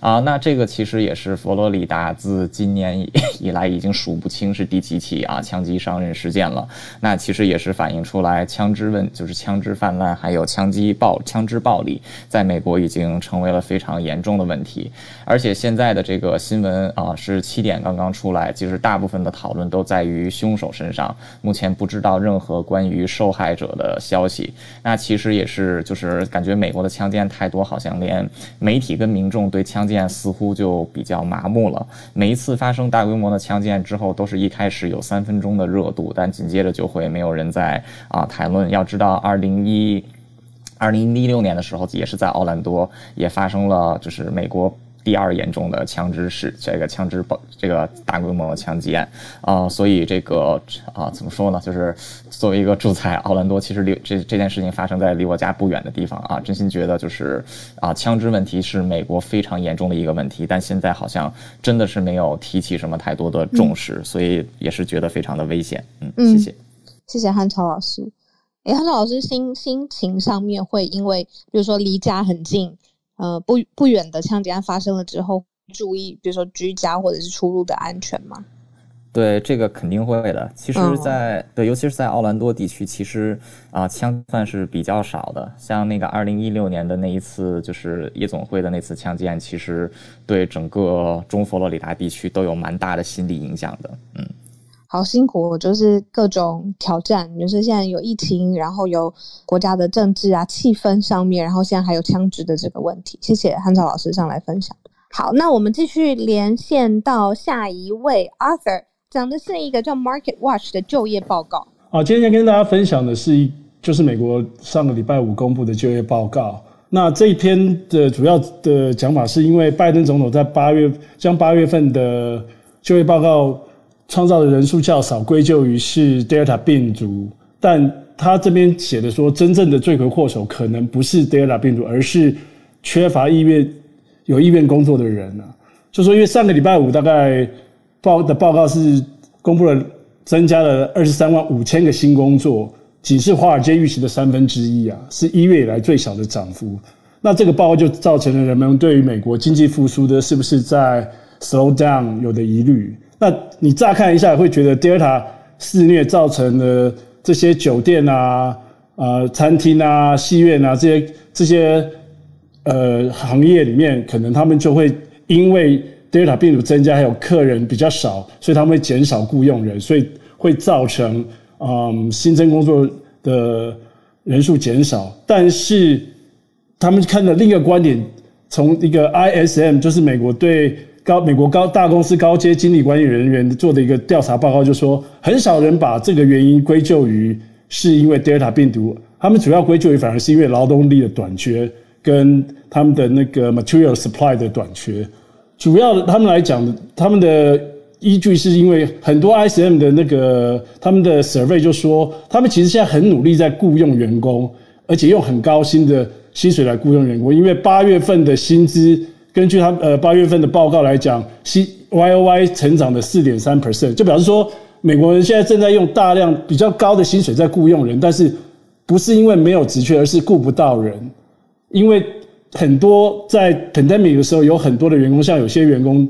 啊，那这个其实也是佛罗里达自今年以来已经数不清是第几起啊枪击伤人事件了。那其实也是反映出来枪支问，就是枪支泛滥，还有枪击暴枪支暴力，在美国已经成为了非常严重的问题。而且现在的这个新闻啊是七点刚刚出来，其实大部分的讨论都在于凶手身上，目前不知道任何关于受害者的消息。那其实也是就是感觉美国的枪击案太多，好像连媒体跟民众。对枪击案似乎就比较麻木了。每一次发生大规模的枪击案之后，都是一开始有三分钟的热度，但紧接着就会没有人在啊谈论。要知道，二零一二零一六年的时候，也是在奥兰多也发生了，就是美国。第二严重的枪支是这个枪支爆，这个大规模的枪击案啊、呃，所以这个啊怎么说呢？就是作为一个住在奥兰多，其实离这这件事情发生在离我家不远的地方啊，真心觉得就是啊，枪支问题是美国非常严重的一个问题，但现在好像真的是没有提起什么太多的重视，嗯、所以也是觉得非常的危险。嗯，谢谢，谢谢汉超老师。诶，汉超老师心心情上面会因为比如说离家很近。呃，不不远的枪击案发生了之后，注意，比如说居家或者是出入的安全吗？对，这个肯定会的。其实在，对，尤其是在奥兰多地区，其实啊、呃，枪算是比较少的。像那个二零一六年的那一次，就是夜总会的那次枪击案，其实对整个中佛罗里达地区都有蛮大的心理影响的。嗯，好辛苦，就是各种挑战，就是现在有疫情，然后有国家的政治啊气氛上面，然后现在还有枪支的这个问题。谢谢汉朝老师上来分享。好，那我们继续连线到下一位 Arthur，讲的是一个叫 Market Watch 的就业报告。好，今天跟大家分享的是一，就是美国上个礼拜五公布的就业报告。那这一篇的主要的讲法是因为拜登总统在八月将八月份的就业报告创造的人数较少归咎于是 Delta 病毒，但他这边写的说，真正的罪魁祸首可能不是 Delta 病毒，而是缺乏意愿有意愿工作的人啊。就说因为上个礼拜五大概报的报告是公布了增加了二十三万五千个新工作。仅是华尔街预期的三分之一啊，是一月以来最小的涨幅。那这个报告就造成了人们对于美国经济复苏的是不是在 slow down 有的疑虑。那你乍看一下会觉得 Delta 肆虐造成的这些酒店啊、呃餐厅啊、戏院啊这些这些呃行业里面，可能他们就会因为 Delta 病毒增加，还有客人比较少，所以他们会减少雇佣人，所以会造成。嗯，新增工作的人数减少，但是他们看了另一个观点，从一个 ISM，就是美国对高美国高大公司高阶经理管理人员做的一个调查报告，就说很少人把这个原因归咎于是因为 Delta 病毒，他们主要归咎于反而是因为劳动力的短缺跟他们的那个 material supply 的短缺，主要他们来讲，他们的。依据是因为很多 ISM 的那个他们的 survey 就说，他们其实现在很努力在雇佣员工，而且用很高薪的薪水来雇佣员工。因为八月份的薪资，根据他呃八月份的报告来讲，C Y O Y 成长的四点三 percent，就表示说美国人现在正在用大量比较高的薪水在雇佣人，但是不是因为没有职缺，而是雇不到人。因为很多在 pandemic 的时候，有很多的员工，像有些员工。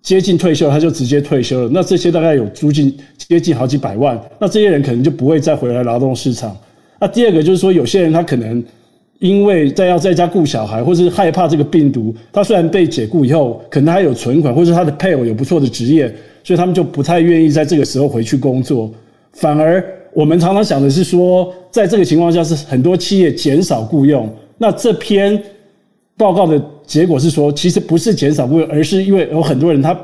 接近退休，他就直接退休了。那这些大概有租金接近好几百万，那这些人可能就不会再回来劳动市场。那第二个就是说，有些人他可能因为在要在家顾小孩，或是害怕这个病毒，他虽然被解雇以后，可能还有存款，或是他的配偶有不错的职业，所以他们就不太愿意在这个时候回去工作。反而我们常常想的是说，在这个情况下，是很多企业减少雇佣。那这篇报告的。结果是说，其实不是减少雇佣，而是因为有很多人他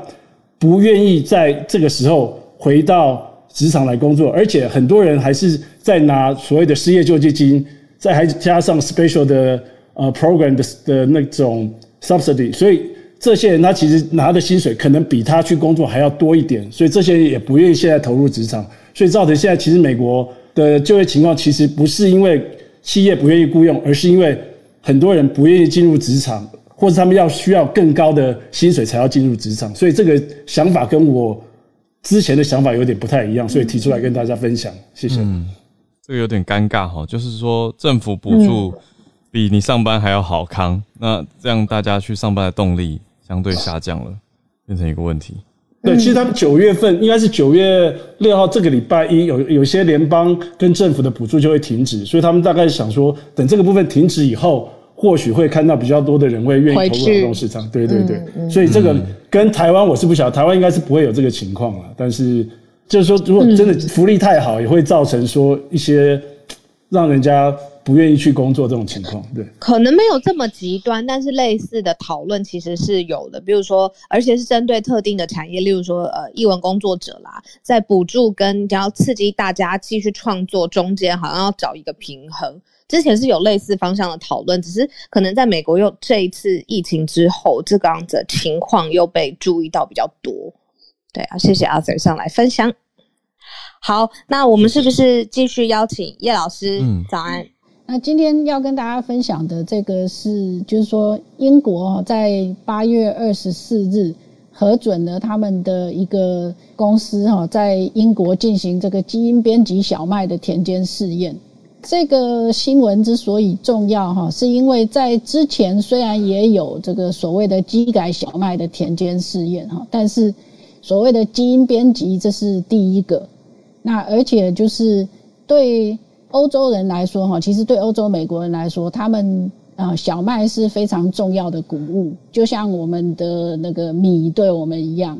不愿意在这个时候回到职场来工作，而且很多人还是在拿所谓的失业救济金，再还加上 special 的呃 program 的的那种 subsidy，所以这些人他其实拿的薪水可能比他去工作还要多一点，所以这些人也不愿意现在投入职场，所以造成现在其实美国的就业情况其实不是因为企业不愿意雇佣，而是因为很多人不愿意进入职场。或者他们要需要更高的薪水才要进入职场，所以这个想法跟我之前的想法有点不太一样，所以提出来跟大家分享。谢谢。这个有点尴尬哈，就是说政府补助比你上班还要好康，那这样大家去上班的动力相对下降了，变成一个问题。对，其实他们九月份应该是九月六号这个礼拜一有有些联邦跟政府的补助就会停止，所以他们大概想说，等这个部分停止以后。或许会看到比较多的人会愿意投入劳动市场，对对对，嗯嗯、所以这个跟台湾我是不晓得，台湾应该是不会有这个情况了。但是就是说，如果真的福利太好，也会造成说一些让人家不愿意去工作这种情况。对，可能没有这么极端，但是类似的讨论其实是有的。比如说，而且是针对特定的产业，例如说呃，译文工作者啦，在补助跟要刺激大家继续创作中间，好像要找一个平衡。之前是有类似方向的讨论，只是可能在美国又这一次疫情之后，这个样子的情况又被注意到比较多。对啊，谢谢 Arthur 上来分享。好，那我们是不是继续邀请叶老师？嗯，早安。那今天要跟大家分享的这个是，就是说英国在八月二十四日核准了他们的一个公司哈，在英国进行这个基因编辑小麦的田间试验。这个新闻之所以重要哈，是因为在之前虽然也有这个所谓的基改小麦的田间试验哈，但是所谓的基因编辑这是第一个。那而且就是对欧洲人来说哈，其实对欧洲美国人来说，他们啊小麦是非常重要的谷物，就像我们的那个米对我们一样。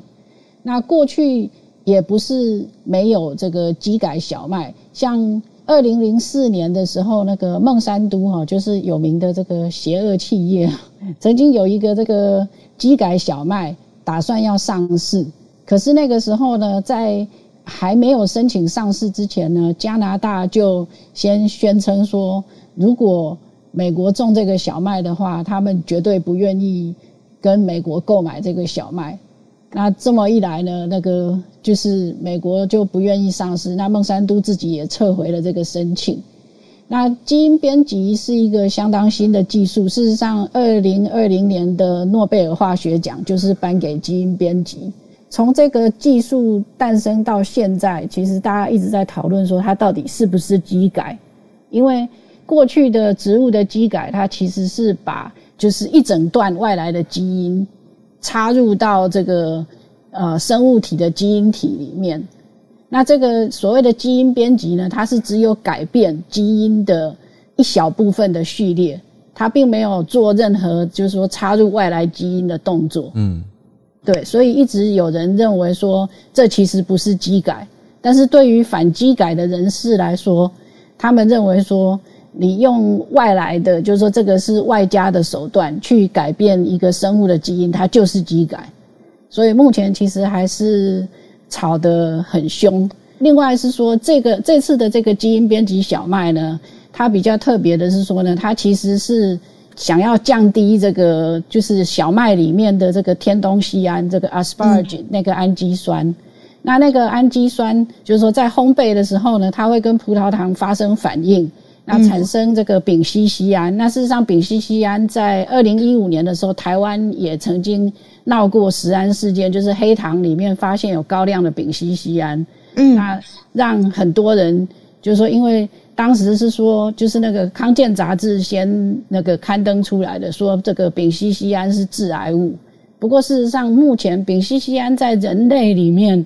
那过去。也不是没有这个机改小麦，像二零零四年的时候，那个孟山都哈，就是有名的这个邪恶企业，曾经有一个这个机改小麦打算要上市，可是那个时候呢，在还没有申请上市之前呢，加拿大就先宣称说，如果美国种这个小麦的话，他们绝对不愿意跟美国购买这个小麦。那这么一来呢，那个就是美国就不愿意上市，那孟山都自己也撤回了这个申请。那基因编辑是一个相当新的技术，事实上，二零二零年的诺贝尔化学奖就是颁给基因编辑。从这个技术诞生到现在，其实大家一直在讨论说它到底是不是基改，因为过去的植物的基改，它其实是把就是一整段外来的基因。插入到这个呃生物体的基因体里面，那这个所谓的基因编辑呢，它是只有改变基因的一小部分的序列，它并没有做任何就是说插入外来基因的动作。嗯，对，所以一直有人认为说这其实不是基改，但是对于反基改的人士来说，他们认为说。你用外来的，就是说这个是外加的手段去改变一个生物的基因，它就是基改。所以目前其实还是吵得很凶。另外是说，这个这次的这个基因编辑小麦呢，它比较特别的是说呢，它其实是想要降低这个就是小麦里面的这个天冬酰胺，这个 asparagine 那个氨基酸。那那个氨基酸就是说在烘焙的时候呢，它会跟葡萄糖发生反应。那产生这个丙烯酰胺，那事实上丙烯酰胺在二零一五年的时候，台湾也曾经闹过食安事件，就是黑糖里面发现有高量的丙烯酰胺，嗯，那让很多人就是说，因为当时是说，就是那个康健杂志先那个刊登出来的，说这个丙烯酰胺是致癌物。不过事实上，目前丙烯酰胺在人类里面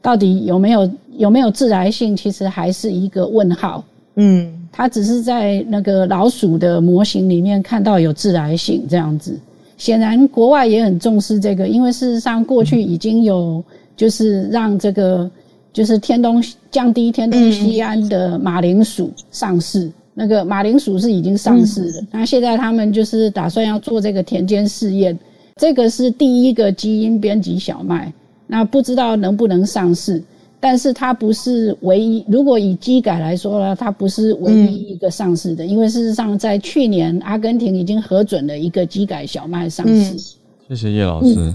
到底有没有有没有致癌性，其实还是一个问号。嗯。它只是在那个老鼠的模型里面看到有致癌性这样子，显然国外也很重视这个，因为事实上过去已经有就是让这个就是天东降低天东西安的马铃薯上市，那个马铃薯是已经上市了，那现在他们就是打算要做这个田间试验，这个是第一个基因编辑小麦，那不知道能不能上市。但是它不是唯一，如果以基改来说呢，它不是唯一一个上市的，嗯、因为事实上在去年阿根廷已经核准了一个基改小麦上市。嗯、谢谢叶老师，嗯、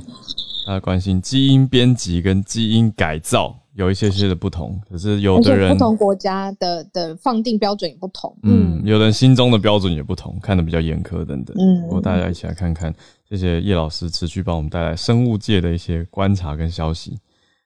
大家关心基因编辑跟基因改造有一些些的不同，可是有的人不同国家的的放定标准也不同，嗯，有人心中的标准也不同，看得比较严苛等等。嗯，我大家一起来看看，谢谢叶老师持续帮我们带来生物界的一些观察跟消息。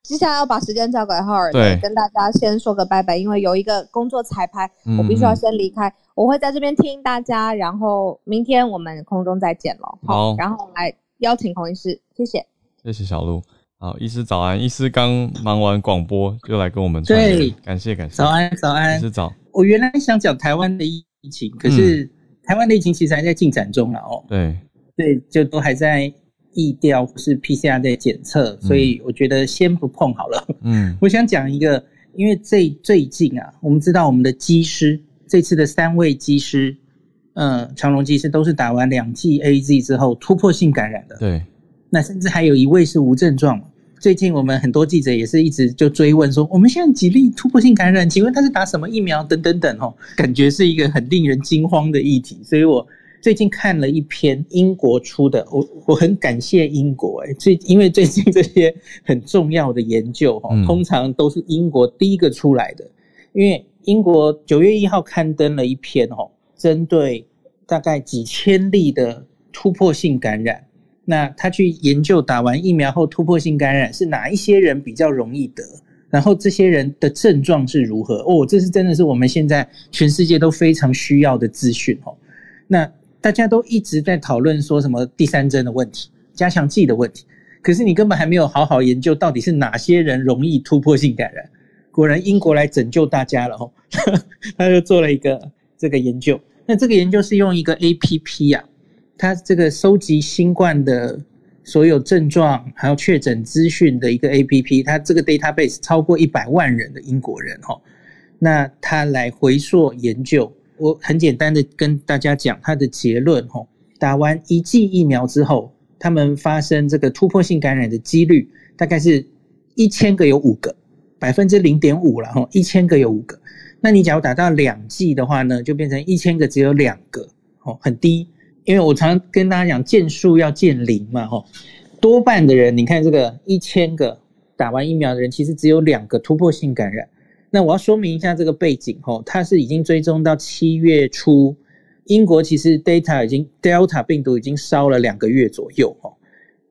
接下来要把时间交给浩尔，对，跟大家先说个拜拜，因为有一个工作彩排，我必须要先离开。嗯、我会在这边听大家，然后明天我们空中再见了。好，然后来邀请孔医师，谢谢，谢谢小路。好，医师早安，医师刚忙完广播就来跟我们对，感谢感谢，早安早安，医师早。我原来想讲台湾的疫情，可是台湾的疫情其实还在进展中了哦。对对，就都还在。疫调是 PCR 的检测，所以我觉得先不碰好了。嗯，我想讲一个，因为最最近啊，我们知道我们的机师这次的三位机师，嗯、呃，长荣机师都是打完两剂 AZ 之后突破性感染的。对，那甚至还有一位是无症状。最近我们很多记者也是一直就追问说，我们现在几例突破性感染？请问他是打什么疫苗？等等等哦，感觉是一个很令人惊慌的议题，所以我。最近看了一篇英国出的，我我很感谢英国诶，最因为最近这些很重要的研究哈，通常都是英国第一个出来的。因为英国九月一号刊登了一篇哈，针对大概几千例的突破性感染，那他去研究打完疫苗后突破性感染是哪一些人比较容易得，然后这些人的症状是如何哦，这是真的是我们现在全世界都非常需要的资讯哦，那。大家都一直在讨论说什么第三针的问题、加强剂的问题，可是你根本还没有好好研究到底是哪些人容易突破性感染。果然英国来拯救大家了哦，他就做了一个这个研究。那这个研究是用一个 APP 啊，它这个收集新冠的所有症状还有确诊资讯的一个 APP，它这个 database 超过一百万人的英国人哈，那他来回溯研究，我很简单的跟大家讲他的结论哈，打完一剂疫苗之后，他们发生这个突破性感染的几率大概是一千个有五个，百分之零点五了哈，一千个有五个，那你假如打到两剂的话呢，就变成一千个只有两个，哦，很低。因为我常常跟大家讲，见数要见零嘛，吼，多半的人，你看这个一千个打完疫苗的人，其实只有两个突破性感染。那我要说明一下这个背景，吼，它是已经追踪到七月初，英国其实 data 已经 Delta 病毒已经烧了两个月左右，吼，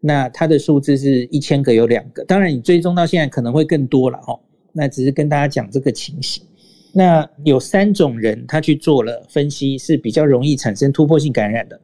那它的数字是一千个有两个，当然你追踪到现在可能会更多了，吼，那只是跟大家讲这个情形。那有三种人，他去做了分析，是比较容易产生突破性感染的。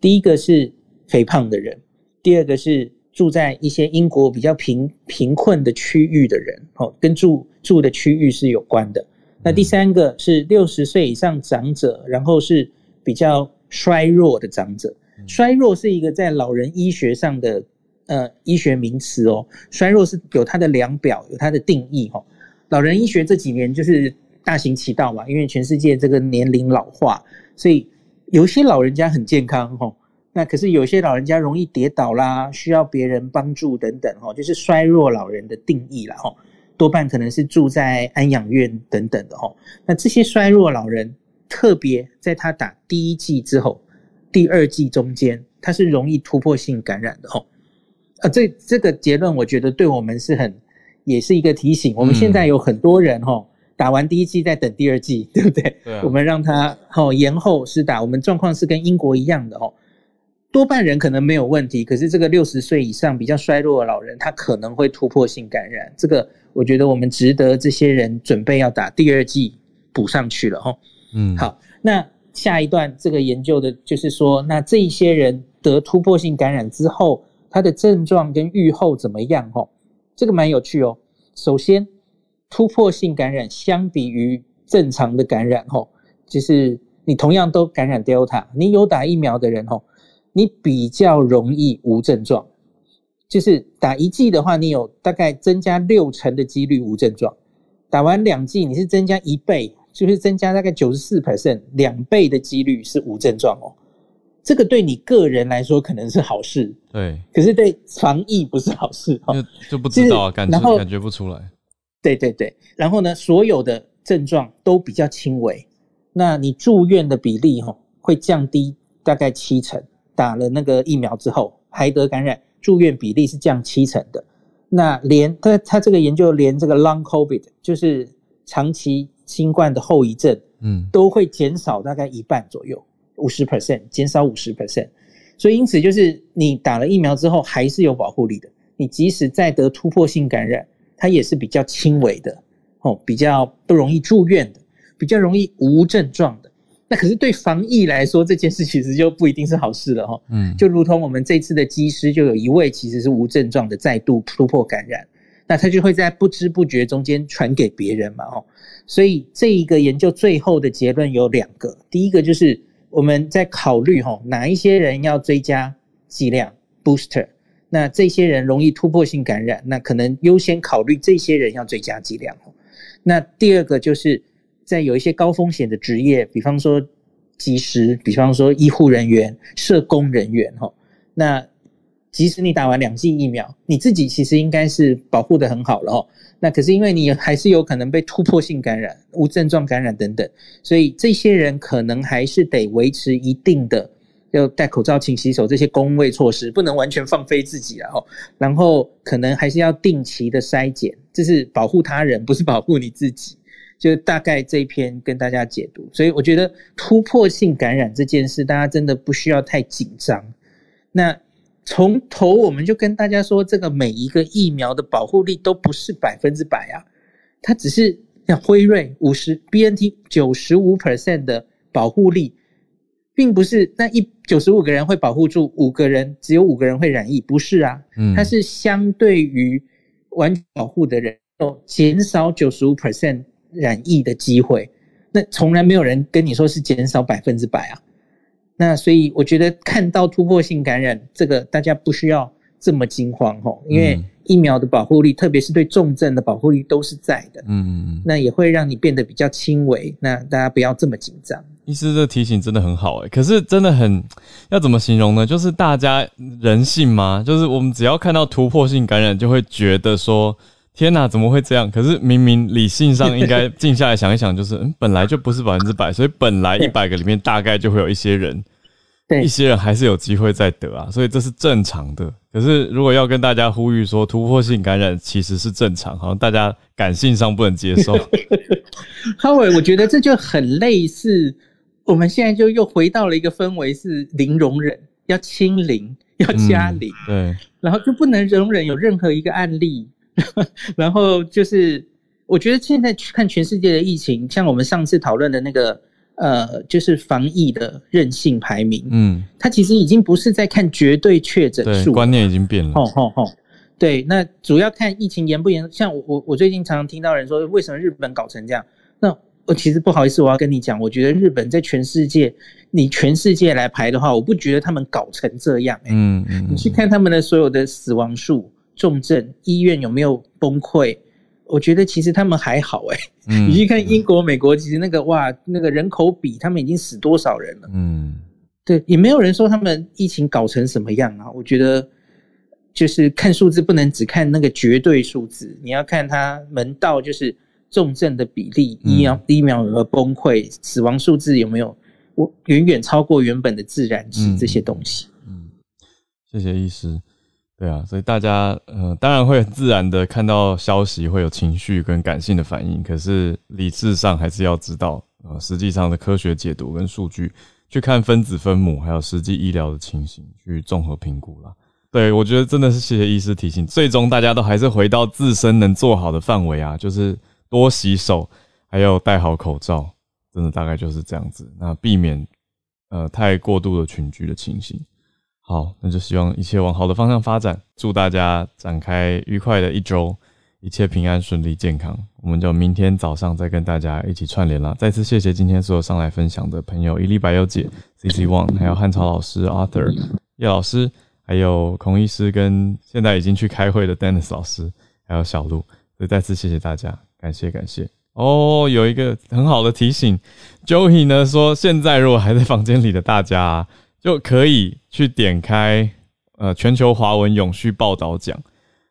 第一个是肥胖的人，第二个是住在一些英国比较贫贫困的区域的人，哦，跟住住的区域是有关的。那第三个是六十岁以上长者，然后是比较衰弱的长者。衰弱是一个在老人医学上的呃医学名词哦，衰弱是有它的量表，有它的定义哦。老人医学这几年就是。大行其道嘛，因为全世界这个年龄老化，所以有些老人家很健康吼，那可是有些老人家容易跌倒啦，需要别人帮助等等吼，就是衰弱老人的定义啦吼，多半可能是住在安养院等等的吼。那这些衰弱老人，特别在他打第一剂之后，第二剂中间，他是容易突破性感染的吼。啊，这这个结论我觉得对我们是很，也是一个提醒。我们现在有很多人吼。打完第一季再等第二季，对不对？对啊。我们让他哦延后施打，我们状况是跟英国一样的哦。多半人可能没有问题，可是这个六十岁以上比较衰弱的老人，他可能会突破性感染。这个我觉得我们值得这些人准备要打第二剂补上去了哦。嗯，好，那下一段这个研究的就是说，那这一些人得突破性感染之后，他的症状跟预后怎么样？哦，这个蛮有趣哦。首先。突破性感染相比于正常的感染，吼，就是你同样都感染 Delta，你有打疫苗的人，吼，你比较容易无症状。就是打一剂的话，你有大概增加六成的几率无症状；打完两剂，你是增加一倍，就是增加大概九十四 percent，两倍的几率是无症状哦。这个对你个人来说可能是好事，对，可是对防疫不是好事，就就不知道，感觉感觉不出来。对对对，然后呢，所有的症状都比较轻微，那你住院的比例哈会降低大概七成，打了那个疫苗之后还得感染，住院比例是降七成的。那连他他这个研究连这个 long COVID 就是长期新冠的后遗症，嗯，都会减少大概一半左右，五十 percent 减少五十 percent。所以因此就是你打了疫苗之后还是有保护力的，你即使再得突破性感染。它也是比较轻微的，哦，比较不容易住院的，比较容易无症状的。那可是对防疫来说，这件事其实就不一定是好事了，哈。嗯，就如同我们这次的机师，就有一位其实是无症状的，再度突破感染，那他就会在不知不觉中间传给别人嘛，哦。所以这一个研究最后的结论有两个，第一个就是我们在考虑，哈，哪一些人要追加剂量 booster。那这些人容易突破性感染，那可能优先考虑这些人要追加剂量。那第二个就是在有一些高风险的职业，比方说机师，比方说医护人员、社工人员，哈，那即使你打完两剂疫苗，你自己其实应该是保护得很好了，哦。那可是因为你还是有可能被突破性感染、无症状感染等等，所以这些人可能还是得维持一定的。要戴口罩、勤洗手这些公卫措施，不能完全放飞自己啊！哦，然后可能还是要定期的筛检，这是保护他人，不是保护你自己。就大概这一篇跟大家解读，所以我觉得突破性感染这件事，大家真的不需要太紧张。那从头我们就跟大家说，这个每一个疫苗的保护力都不是百分之百啊，它只是像辉瑞五十，BNT 九十五 percent 的保护力。并不是那一九十五个人会保护住五个人，只有五个人会染疫，不是啊？嗯，它是相对于完全保护的人，哦，减少九十五 percent 染疫的机会。那从来没有人跟你说是减少百分之百啊。那所以我觉得看到突破性感染这个，大家不需要这么惊慌吼，因为疫苗的保护力，特别是对重症的保护力都是在的，嗯，那也会让你变得比较轻微，那大家不要这么紧张。医师这提醒真的很好诶，可是真的很要怎么形容呢？就是大家人性吗？就是我们只要看到突破性感染，就会觉得说天哪，怎么会这样？可是明明理性上应该静下来想一想，就是嗯，本来就不是百分之百，所以本来一百个里面大概就会有一些人。对，一些人还是有机会再得啊，所以这是正常的。可是如果要跟大家呼吁说突破性感染其实是正常，好像大家感性上不能接受。哈维，我觉得这就很类似，我们现在就又回到了一个氛围，是零容忍，要清零，要加零，嗯，对，然后就不能容忍有任何一个案例。然后就是，我觉得现在去看全世界的疫情，像我们上次讨论的那个。呃，就是防疫的韧性排名，嗯，它其实已经不是在看绝对确诊数，观念已经变了。吼吼吼，对，那主要看疫情严不严。像我我我最近常常听到人说，为什么日本搞成这样？那我其实不好意思，我要跟你讲，我觉得日本在全世界，你全世界来排的话，我不觉得他们搞成这样，欸。嗯嗯，你去看他们的所有的死亡数、重症、医院有没有崩溃？我觉得其实他们还好哎、欸，嗯，你去看英国、美国，其实那个哇，那个人口比他们已经死多少人了，嗯，对，也没有人说他们疫情搞成什么样啊。我觉得就是看数字不能只看那个绝对数字，你要看它门道，就是重症的比例、疫苗疫苗有没有崩溃、死亡数字有没有我远远超过原本的自然值这些东西。嗯，谢谢医师。对啊，所以大家呃，当然会很自然的看到消息，会有情绪跟感性的反应。可是理智上还是要知道，呃，实际上的科学解读跟数据，去看分子分母，还有实际医疗的情形，去综合评估啦。对，我觉得真的是谢谢医师提醒，最终大家都还是回到自身能做好的范围啊，就是多洗手，还有戴好口罩，真的大概就是这样子，那避免呃太过度的群聚的情形。好，那就希望一切往好的方向发展。祝大家展开愉快的一周，一切平安顺利健康。我们就明天早上再跟大家一起串联了。再次谢谢今天所有上来分享的朋友：伊丽白优姐、CC One，还有汉朝老师、Arthur、叶老师，还有孔医师，跟现在已经去开会的 Dennis 老师，还有小鹿。所以再次谢谢大家，感谢感谢。哦，有一个很好的提醒，Joey 呢说，现在如果还在房间里的大家。就可以去点开呃全球华文永续报道奖，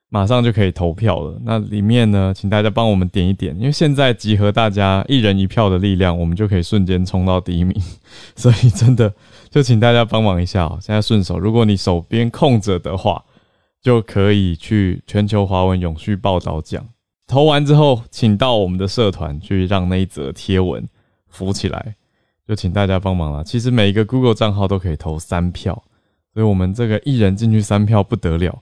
马上就可以投票了。那里面呢，请大家帮我们点一点，因为现在集合大家一人一票的力量，我们就可以瞬间冲到第一名。所以真的就请大家帮忙一下。现在顺手，如果你手边空着的话，就可以去全球华文永续报道奖投完之后，请到我们的社团去让那一则贴文浮起来。就请大家帮忙了。其实每一个 Google 账号都可以投三票，所以我们这个一人进去三票不得了，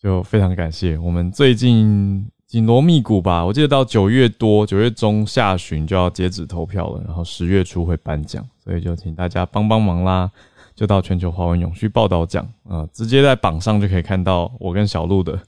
就非常感谢。我们最近紧锣密鼓吧，我记得到九月多、九月中下旬就要截止投票了，然后十月初会颁奖，所以就请大家帮帮忙啦。就到全球华文永续报道奖啊，直接在榜上就可以看到我跟小鹿的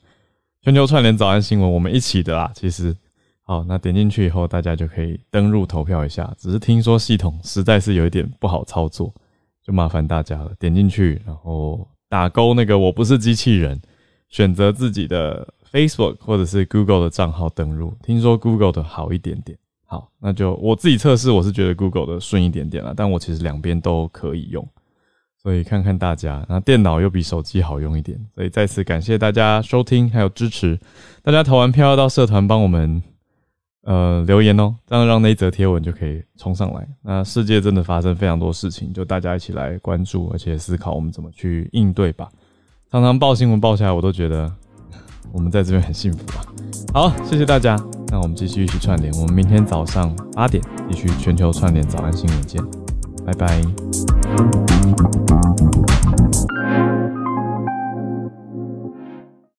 全球串联早安新闻，我们一起的啦。其实。好，那点进去以后，大家就可以登入投票一下。只是听说系统实在是有一点不好操作，就麻烦大家了。点进去，然后打勾那个我不是机器人，选择自己的 Facebook 或者是 Google 的账号登入。听说 Google 的好一点点。好，那就我自己测试，我是觉得 Google 的顺一点点啦，但我其实两边都可以用，所以看看大家。那电脑又比手机好用一点，所以再次感谢大家收听还有支持。大家投完票要到社团帮我们。呃，留言哦，这样让那一则贴文就可以冲上来。那世界真的发生非常多事情，就大家一起来关注，而且思考我们怎么去应对吧。常常报新闻报下来，我都觉得我们在这边很幸福啊。好，谢谢大家，那我们继续一起串联，我们明天早上八点继续全球串联早安新闻见，拜拜。